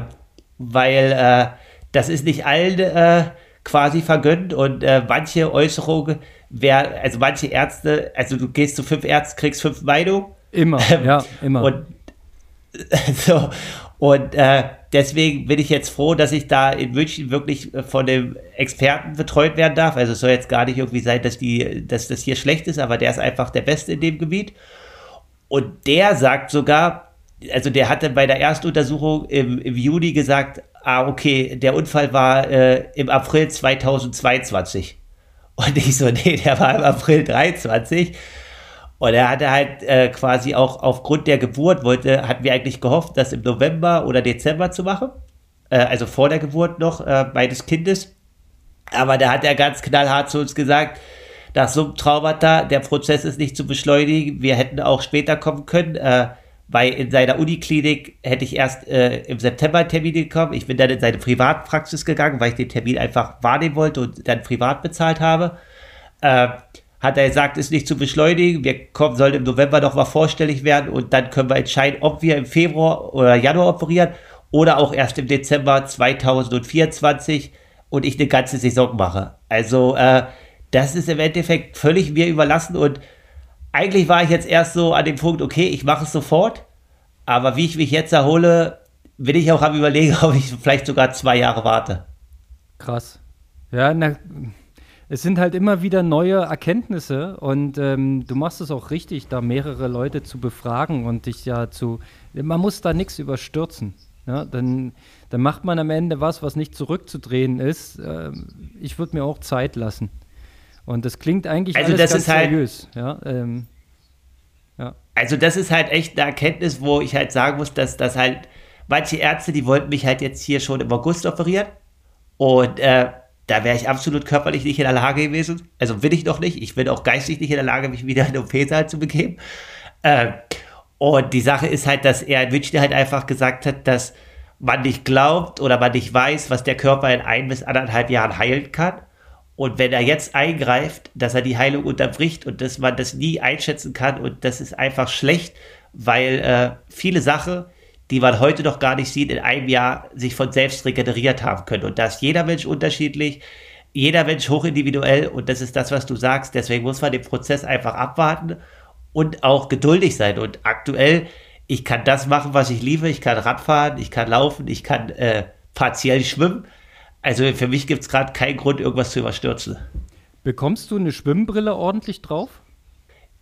weil äh, das ist nicht allen äh, quasi vergönnt und äh, manche Äußerungen, wer, also manche Ärzte, also du gehst zu fünf Ärzten, kriegst fünf Meinungen. Immer, ähm, ja, immer. Und so, und äh, deswegen bin ich jetzt froh, dass ich da in München wirklich von dem Experten betreut werden darf. Also es soll jetzt gar nicht irgendwie sein, dass die, dass das hier schlecht ist, aber der ist einfach der Beste in dem Gebiet. Und der sagt sogar, also der hatte bei der Erstuntersuchung im, im Juni gesagt, ah, okay, der Unfall war äh, im April 2022. Und ich so, nee, der war im April 23. Und er hatte halt äh, quasi auch aufgrund der Geburt wollte, hatten wir eigentlich gehofft, das im November oder Dezember zu machen. Äh, also vor der Geburt noch äh, meines Kindes. Aber da hat er ganz knallhart zu uns gesagt, nach so einem Traumata, der Prozess ist nicht zu beschleunigen. Wir hätten auch später kommen können. Äh, weil in seiner Uniklinik hätte ich erst äh, im September einen Termin bekommen. Ich bin dann in seine Privatpraxis gegangen, weil ich den Termin einfach wahrnehmen wollte und dann privat bezahlt habe. Äh, hat er gesagt, ist nicht zu beschleunigen. Wir kommen, sollen im November noch mal vorstellig werden und dann können wir entscheiden, ob wir im Februar oder Januar operieren oder auch erst im Dezember 2024 und ich eine ganze Saison mache. Also äh, das ist im Endeffekt völlig mir überlassen und eigentlich war ich jetzt erst so an dem Punkt, okay, ich mache es sofort, aber wie ich mich jetzt erhole, bin ich auch am überlegen, ob ich vielleicht sogar zwei Jahre warte. Krass. Ja, na, es sind halt immer wieder neue Erkenntnisse und ähm, du machst es auch richtig, da mehrere Leute zu befragen und dich ja zu. Man muss da nichts überstürzen. Ja, dann, dann macht man am Ende was, was nicht zurückzudrehen ist. Ähm, ich würde mir auch Zeit lassen. Und das klingt eigentlich also alles das ganz ist halt, seriös. Ja, ähm, ja. Also das ist halt echt eine Erkenntnis, wo ich halt sagen muss, dass, dass halt manche Ärzte, die wollten mich halt jetzt hier schon im August operieren. Und äh, da wäre ich absolut körperlich nicht in der Lage gewesen. Also will ich noch nicht. Ich bin auch geistig nicht in der Lage, mich wieder in den OP-Saal zu begeben. Äh, und die Sache ist halt, dass er in München halt einfach gesagt hat, dass man nicht glaubt oder man nicht weiß, was der Körper in ein bis anderthalb Jahren heilen kann. Und wenn er jetzt eingreift, dass er die Heilung unterbricht und dass man das nie einschätzen kann und das ist einfach schlecht, weil äh, viele Sachen, die man heute noch gar nicht sieht, in einem Jahr sich von selbst regeneriert haben können. Und da ist jeder Mensch unterschiedlich, jeder Mensch hochindividuell und das ist das, was du sagst. Deswegen muss man den Prozess einfach abwarten und auch geduldig sein. Und aktuell, ich kann das machen, was ich liebe. Ich kann Radfahren, ich kann laufen, ich kann äh, partiell schwimmen. Also für mich gibt es gerade keinen Grund, irgendwas zu überstürzen. Bekommst du eine Schwimmbrille ordentlich drauf?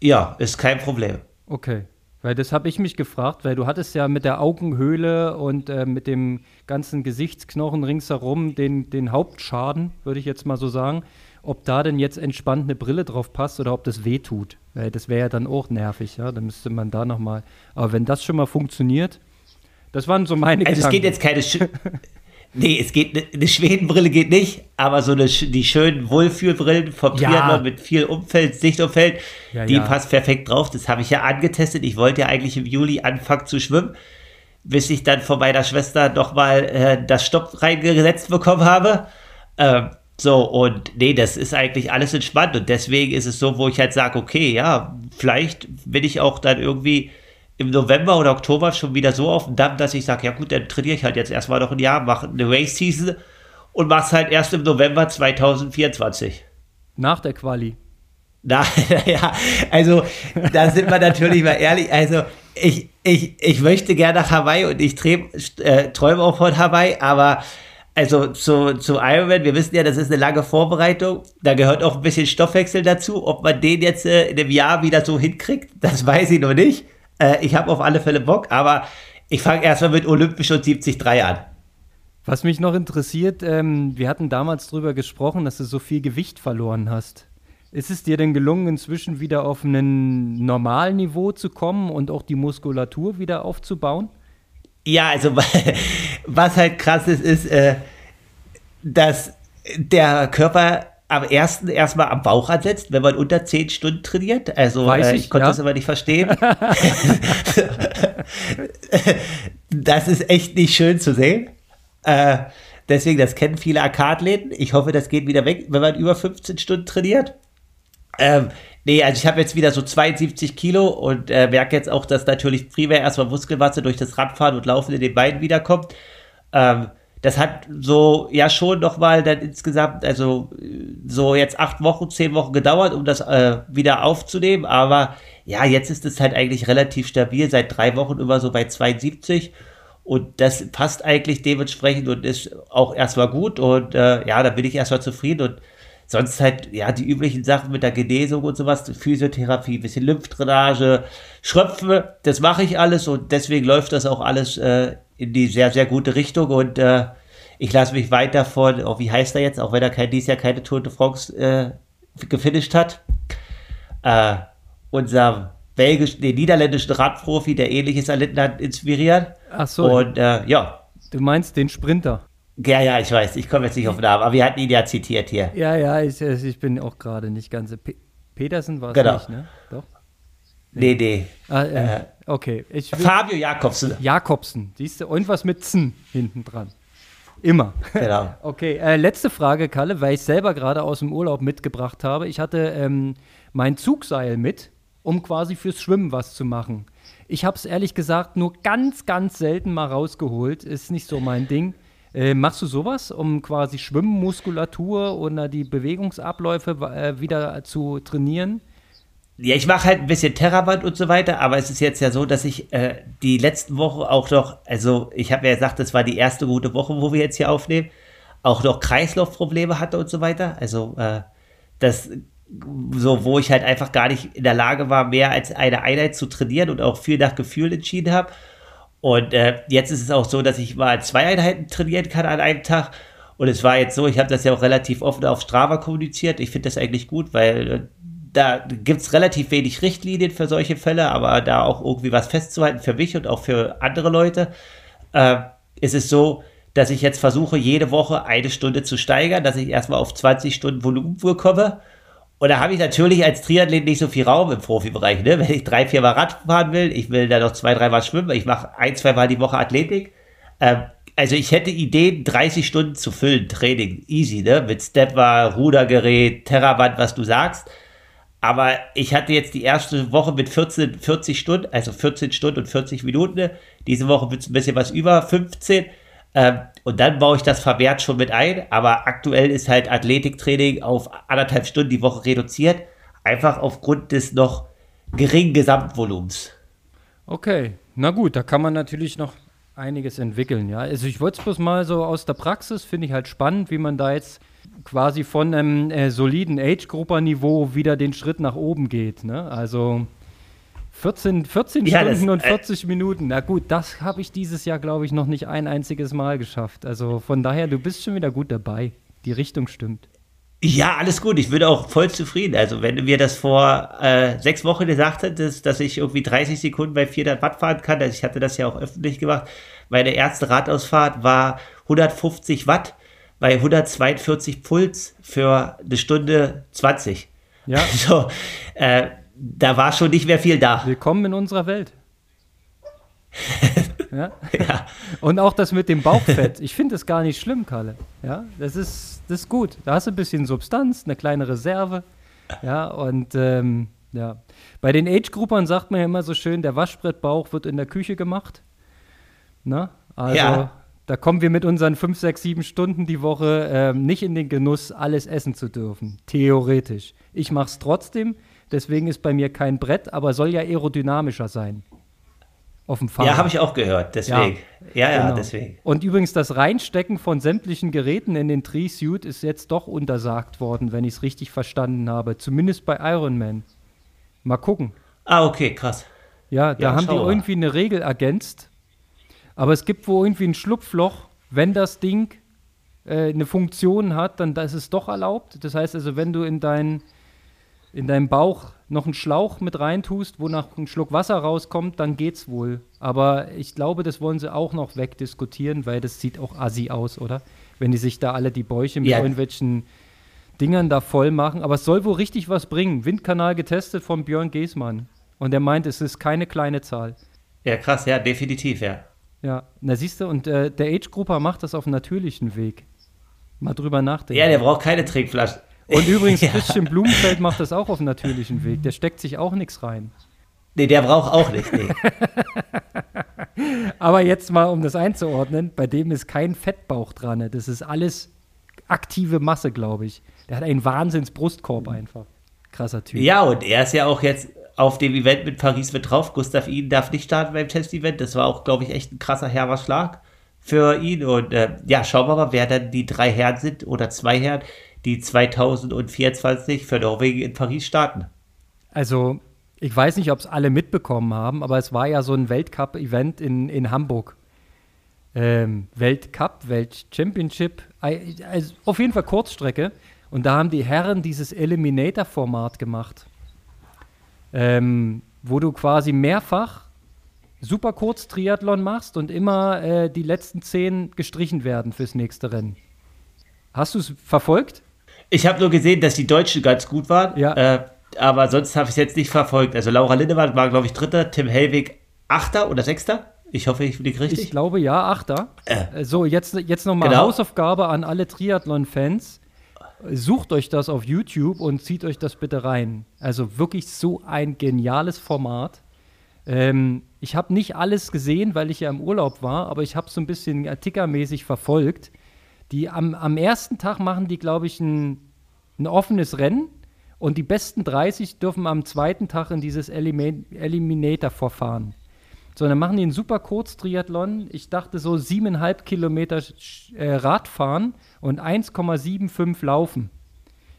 Ja, ist kein Problem. Okay. Weil das habe ich mich gefragt, weil du hattest ja mit der Augenhöhle und äh, mit dem ganzen Gesichtsknochen ringsherum den, den Hauptschaden, würde ich jetzt mal so sagen. Ob da denn jetzt entspannt eine Brille drauf passt oder ob das weh tut. Weil das wäre ja dann auch nervig, ja. Dann müsste man da nochmal. Aber wenn das schon mal funktioniert, das waren so meine Also Gedanken. es geht jetzt keine, Nee, es geht, ne, eine Schwedenbrille geht nicht, aber so eine, die schönen Wohlfühlbrillen vom Ja. Triathlon mit viel Umfeld, Sichtumfeld, Ja, die ja. passt perfekt drauf. Das habe ich ja angetestet. Ich wollte ja eigentlich im Juli anfangen zu schwimmen, bis ich dann von meiner Schwester nochmal äh, das Stopp reingesetzt bekommen habe. Ähm, so, und nee, das ist eigentlich alles entspannt und deswegen ist es so, wo ich halt sage, okay, ja, vielleicht bin ich auch dann irgendwie im November oder Oktober schon wieder so auf dem Damm, dass ich sage, ja gut, dann trainiere ich halt jetzt erstmal noch ein Jahr, mache eine Race-Season und mach's halt erst im November 2024. Nach der Quali. Na, ja, also da sind wir natürlich mal ehrlich. Also ich, ich, ich möchte gerne nach Hawaii und ich träum, äh, träume auch von Hawaii, aber also zu, zu Ironman, wir wissen ja, das ist eine lange Vorbereitung. Da gehört auch ein bisschen Stoffwechsel dazu. Ob man den jetzt äh, in einem Jahr wieder so hinkriegt, das weiß ich noch nicht. Äh, ich habe auf alle Fälle Bock, aber ich fange erstmal mit Olympisch und 73 an. Was mich noch interessiert, ähm, wir hatten damals drüber gesprochen, dass du so viel Gewicht verloren hast. Ist es dir denn gelungen, inzwischen wieder auf ein Normalniveau zu kommen und auch die Muskulatur wieder aufzubauen? Ja, also was halt krass ist, ist, äh, dass der Körper am ersten erstmal am Bauch ansetzt, wenn man unter 10 Stunden trainiert. Also Weiß äh, ich, ich konnte ja. das aber nicht verstehen. das ist echt nicht schön zu sehen. Äh, deswegen, das kennen viele Arcade-Läden. Ich hoffe, das geht wieder weg, wenn man über 15 Stunden trainiert. Ähm, nee, also ich habe jetzt wieder so 72 Kilo und äh, merke jetzt auch, dass natürlich primär erstmal Muskelmasse durch das Radfahren und Laufen in den Beinen wiederkommt. Ähm, das hat so ja schon nochmal dann insgesamt, also so jetzt acht Wochen, zehn Wochen gedauert, um das äh, wieder aufzunehmen. Aber ja, jetzt ist es halt eigentlich relativ stabil, seit drei Wochen immer so bei 72. Und das passt eigentlich dementsprechend und ist auch erstmal gut. Und äh, ja, da bin ich erstmal zufrieden. Und sonst halt, ja, die üblichen Sachen mit der Genesung und sowas, Physiotherapie, bisschen Lymphdrainage, Schröpfen, das mache ich alles und deswegen läuft das auch alles äh, in die sehr, sehr gute Richtung und äh, ich lasse mich weiter von, oh, wie heißt er jetzt, auch wenn er kein, dieses Jahr keine Tour de France äh, gefinisht hat, äh, unserem belgischen, nee, niederländischen Radprofi, der ähnliches erlitten hat, inspirieren. Ach so, Und äh, ja, du meinst den Sprinter. ja, ja, ich weiß, ich komme jetzt nicht auf den Namen, aber wir hatten ihn ja zitiert hier. Ja, ja, ich, ich bin auch gerade nicht ganz. Pe Petersen war es Genau. nicht, ne? Doch. Nee, nee. Ah, äh, Äh, okay, Fabio Jakobsen. Jakobsen, siehst du, und was mit Zen hinten dran. Immer. Genau. Okay, äh, letzte Frage, Kalle, weil ich selber gerade aus dem Urlaub mitgebracht habe. Ich hatte ähm, mein Zugseil mit, um quasi fürs Schwimmen was zu machen. Ich habe es ehrlich gesagt nur ganz, ganz selten mal rausgeholt. Ist nicht so mein Ding. Äh, machst du sowas, um quasi Schwimmmuskulatur oder die Bewegungsabläufe äh, wieder zu trainieren? Ja, ich mache halt ein bisschen Terraband und so weiter, aber es ist jetzt ja so, dass ich äh, die letzten Wochen auch noch, also ich habe ja gesagt, das war die erste gute Woche, wo wir jetzt hier aufnehmen, auch noch Kreislaufprobleme hatte und so weiter. Also äh, das so, wo ich halt einfach gar nicht in der Lage war, mehr als eine Einheit zu trainieren und auch viel nach Gefühl entschieden habe. Und äh, jetzt ist es auch so, dass ich mal zwei Einheiten trainieren kann an einem Tag. Und es war jetzt so, ich habe das ja auch relativ offen auf Strava kommuniziert. Ich finde das eigentlich gut, weil äh, da gibt es relativ wenig Richtlinien für solche Fälle, aber da auch irgendwie was festzuhalten für mich und auch für andere Leute, äh, ist es so, dass ich jetzt versuche, jede Woche eine Stunde zu steigern, dass ich erstmal auf 20 Stunden Volumen komme. Und da habe ich natürlich als Triathlet nicht so viel Raum im Profibereich. Ne? Wenn ich drei, vier Mal Rad fahren will, ich will da noch zwei, drei Mal schwimmen, ich mache ein, zwei Mal die Woche Athletik. Ähm, also ich hätte Ideen, 30 Stunden zu füllen, Training, easy, ne? Mit Stepper, Rudergerät, Terrawand, was du sagst. Aber ich hatte jetzt die erste Woche mit 14, 40 Stunden, also 14 Stunden und 40 Minuten. Diese Woche wird es ein bisschen was über 15. Ähm, und dann baue ich das vermehrt schon mit ein. Aber aktuell ist halt Athletiktraining auf anderthalb Stunden die Woche reduziert. Einfach aufgrund des noch geringen Gesamtvolumens. Okay, na gut, da kann man natürlich noch einiges entwickeln, ja. Also ich wollte es bloß mal so aus der Praxis, finde ich halt spannend, wie man da jetzt quasi von einem äh, soliden Age-Grupper-Niveau wieder den Schritt nach oben geht, ne? Also 14, 14 ja, Stunden das, und 40 äh, Minuten. Na gut, das habe ich dieses Jahr, glaube ich, noch nicht ein einziges Mal geschafft. Also von daher, du bist schon wieder gut dabei. Die Richtung stimmt. Ja, alles gut. Ich bin auch voll zufrieden. Also, wenn du mir das vor äh, sechs Wochen gesagt hättest, dass ich irgendwie 30 Sekunden bei 400 Watt fahren kann, also ich hatte das ja auch öffentlich gemacht. Meine erste Radausfahrt war 150 Watt bei 142 Puls für eine Stunde 20. Ja. Also, äh, da war schon nicht mehr viel da. Willkommen in unserer Welt. ja? ja? Und auch das mit dem Bauchfett. Ich finde es gar nicht schlimm, Kalle. Ja, das ist, das ist gut. Da hast du ein bisschen Substanz, eine kleine Reserve. Ja, und ähm, ja. Bei den Age-Gruppern sagt man ja immer so schön, der Waschbrettbauch wird in der Küche gemacht. Na? Also, ja. Da kommen wir mit unseren 5, 6, 7 Stunden die Woche ähm, nicht in den Genuss, alles essen zu dürfen. Theoretisch. Ich mache es trotzdem. Deswegen ist bei mir kein Brett, aber soll ja aerodynamischer sein. Auf dem Fahrrad. Ja, habe ich auch gehört, deswegen. Ja, ja, ja genau. deswegen. Und übrigens, das Reinstecken von sämtlichen Geräten in den Tree-Suit ist jetzt doch untersagt worden, wenn ich es richtig verstanden habe. Zumindest bei Ironman. Mal gucken. Ah, okay, krass. Ja, da ja, haben die irgendwie eine Regel ergänzt. Aber es gibt wohl irgendwie ein Schlupfloch, wenn das Ding äh, eine Funktion hat, dann ist es doch erlaubt. Das heißt also, wenn du in deinen in deinem Bauch noch einen Schlauch mit reintust, wo nach ein Schluck Wasser rauskommt, dann geht's wohl. Aber ich glaube, das wollen sie auch noch wegdiskutieren, weil das sieht auch assi aus, oder? Wenn die sich da alle die Bäuche mit ja. irgendwelchen Dingern da voll machen. Aber es soll wohl richtig was bringen. Windkanal getestet von Björn Geßmann. Und er meint, es ist keine kleine Zahl. Ja, krass, ja, definitiv, ja. Ja, na siehst du, und äh, der Age-Grupper macht das auf natürlichen Weg. Mal drüber nachdenken. Ja, der braucht keine Trinkflasche. Und übrigens, ja. Christian Blumenfeld macht das auch auf natürlichen Weg. Der steckt sich auch nichts rein. Nee, der braucht auch nicht. Nee. Aber jetzt mal, um das einzuordnen, bei dem ist kein Fettbauch dran. Das ist alles aktive Masse, glaube ich. Der hat einen Wahnsinns-Brustkorb einfach. Krasser Typ. Ja, und er ist ja auch jetzt auf dem Event mit Paris mit drauf. Gustav Ihn darf nicht starten beim Test-Event. Das war auch, glaube ich, echt ein krasser herber Schlag für ihn. Und äh, ja, schauen wir mal, wer dann die drei Herren sind oder zwei Herren, die 2024 für Norwegen in Paris starten. Also, ich weiß nicht, ob es alle mitbekommen haben, aber es war ja so ein Weltcup-Event in, in Hamburg. Ähm, Weltcup, Weltchampionship, also auf jeden Fall Kurzstrecke. Und da haben die Herren dieses Eliminator-Format gemacht, ähm, wo du quasi mehrfach super kurz Triathlon machst und immer äh, die letzten zehn gestrichen werden fürs nächste Rennen. Hast du es verfolgt? Ich habe nur gesehen, dass die Deutschen ganz gut waren. Ja. Äh, aber sonst habe ich es jetzt nicht verfolgt. Also Laura Lindemann war, glaube ich, Dritter, Tim Hellwig Achter oder Sechster. Ich hoffe, ich liege richtig. Ich glaube ja, Achter. Äh. So, jetzt, jetzt nochmal genau. Hausaufgabe an alle Triathlon-Fans. Sucht euch das auf YouTube und zieht euch das bitte rein. Also wirklich so ein geniales Format. Ähm, ich habe nicht alles gesehen, weil ich ja im Urlaub war, aber ich habe so ein bisschen artikelmäßig verfolgt. Die am, am ersten Tag machen die, glaube ich, ein, ein offenes Rennen und die besten 30 dürfen am zweiten Tag in dieses Elimin Eliminator-Verfahren. So, dann machen die einen super Kurztriathlon. Ich dachte so siebeneinhalb Kilometer äh, Radfahren und 1,75 Laufen.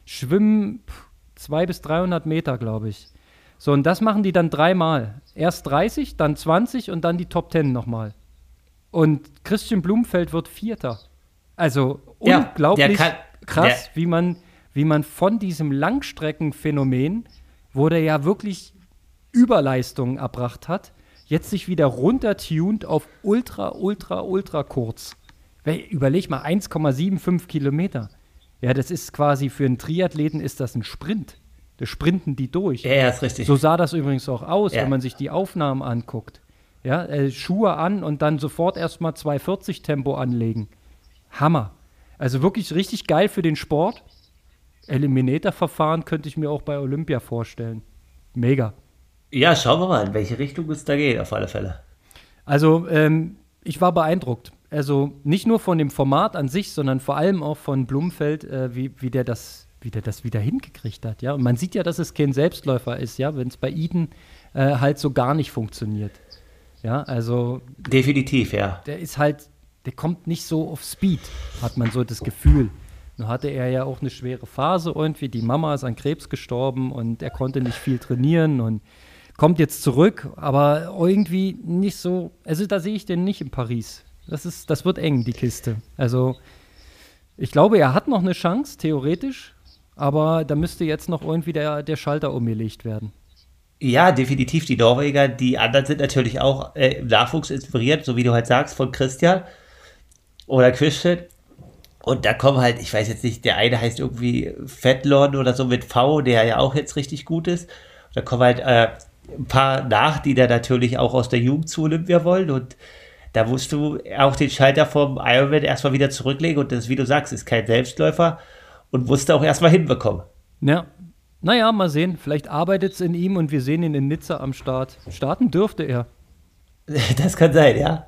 Schwimmen pff, 200 bis 300 Meter, glaube ich. So, und das machen die dann dreimal. Erst 30, dann 20 und dann die Top 10 nochmal. Und Christian Blumfeld wird Vierter. Also ja, unglaublich kann, krass, wie man, wie man von diesem Langstreckenphänomen, wo der ja wirklich Überleistungen erbracht hat, jetzt sich wieder runtertuned auf ultra, ultra, ultra kurz. Überleg mal, 1,75 Kilometer. Ja, das ist quasi für einen Triathleten ist das ein Sprint. Da sprinten die durch. Ja, ja, ist richtig. So sah das übrigens auch aus, ja. wenn man sich die Aufnahmen anguckt. Ja, äh, Schuhe an und dann sofort erstmal 240 Tempo anlegen. Hammer. Also wirklich richtig geil für den Sport. Eliminator-Verfahren könnte ich mir auch bei Olympia vorstellen. Mega. Ja, schauen wir mal, in welche Richtung es da geht, auf alle Fälle. Also, ähm, ich war beeindruckt. Also nicht nur von dem Format an sich, sondern vor allem auch von Blumenfeld, äh, wie, wie, der das, wie der das wieder hingekriegt hat. Ja? Und man sieht ja, dass es kein Selbstläufer ist, ja, wenn es bei Eden äh, halt so gar nicht funktioniert. Ja, also. Definitiv, ja. Der ist halt, der kommt nicht so auf Speed, hat man so das Gefühl. Nun hatte er ja auch eine schwere Phase irgendwie. Die Mama ist an Krebs gestorben und er konnte nicht viel trainieren und kommt jetzt zurück, aber irgendwie nicht so. Also da sehe ich den nicht in Paris. Das, ist, das wird eng, die Kiste. Also ich glaube, er hat noch eine Chance, theoretisch, aber da müsste jetzt noch irgendwie der, der Schalter umgelegt werden. Ja, definitiv. Die Norweger, die anderen sind natürlich auch äh, Nachwuchs inspiriert, so wie du halt sagst, von Christian oder Christian. Und da kommen halt, ich weiß jetzt nicht, der eine heißt irgendwie Fettlon oder so mit V, der ja auch jetzt richtig gut ist. da kommen halt äh, ein paar nach, die da natürlich auch aus der Jugend zu Olympia wollen. Und da musst du auch den Schalter vom Ironman erstmal wieder zurücklegen. Und das, wie du sagst, ist kein Selbstläufer und musst du auch erstmal hinbekommen. Ja. Naja, mal sehen. Vielleicht arbeitet es in ihm und wir sehen ihn in Nizza am Start. Starten dürfte er. Das kann sein, ja.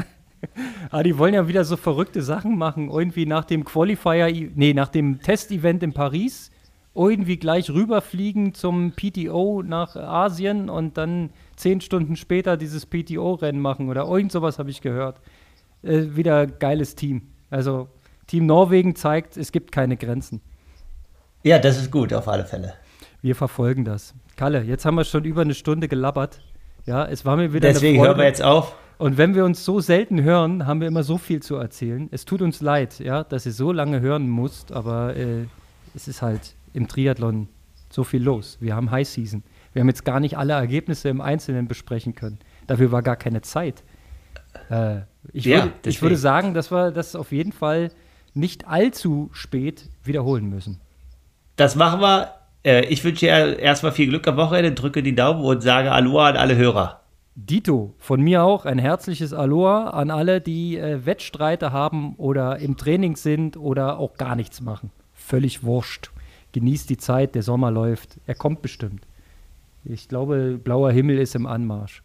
ah, die wollen ja wieder so verrückte Sachen machen. Irgendwie nach dem Qualifier, nee, nach dem Testevent in Paris, irgendwie gleich rüberfliegen zum PTO nach Asien und dann zehn Stunden später dieses PTO-Rennen machen oder irgend sowas habe ich gehört. Äh, wieder geiles Team. Also Team Norwegen zeigt, es gibt keine Grenzen. Ja, das ist gut, auf alle Fälle. Wir verfolgen das. Kalle, jetzt haben wir schon über eine Stunde gelabbert. Ja, es war mir wieder Deswegen hören wir jetzt auf. Und wenn wir uns so selten hören, haben wir immer so viel zu erzählen. Es tut uns leid, ja, dass ihr so lange hören musst, aber äh, es ist halt im Triathlon so viel los. Wir haben High Season. Wir haben jetzt gar nicht alle Ergebnisse im Einzelnen besprechen können. Dafür war gar keine Zeit. Äh, ich, ja, würde, ich würde sagen, dass wir das auf jeden Fall nicht allzu spät wiederholen müssen. Das machen wir. Äh, ich wünsche dir erstmal viel Glück am Wochenende, drücke die Daumen und sage Aloha an alle Hörer. Dito, von mir auch ein herzliches Aloha an alle, die äh, Wettstreite haben oder im Training sind oder auch gar nichts machen. Völlig wurscht. Genießt die Zeit, der Sommer läuft. Er kommt bestimmt. Ich glaube, blauer Himmel ist im Anmarsch.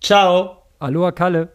Ciao. Aloha Kalle.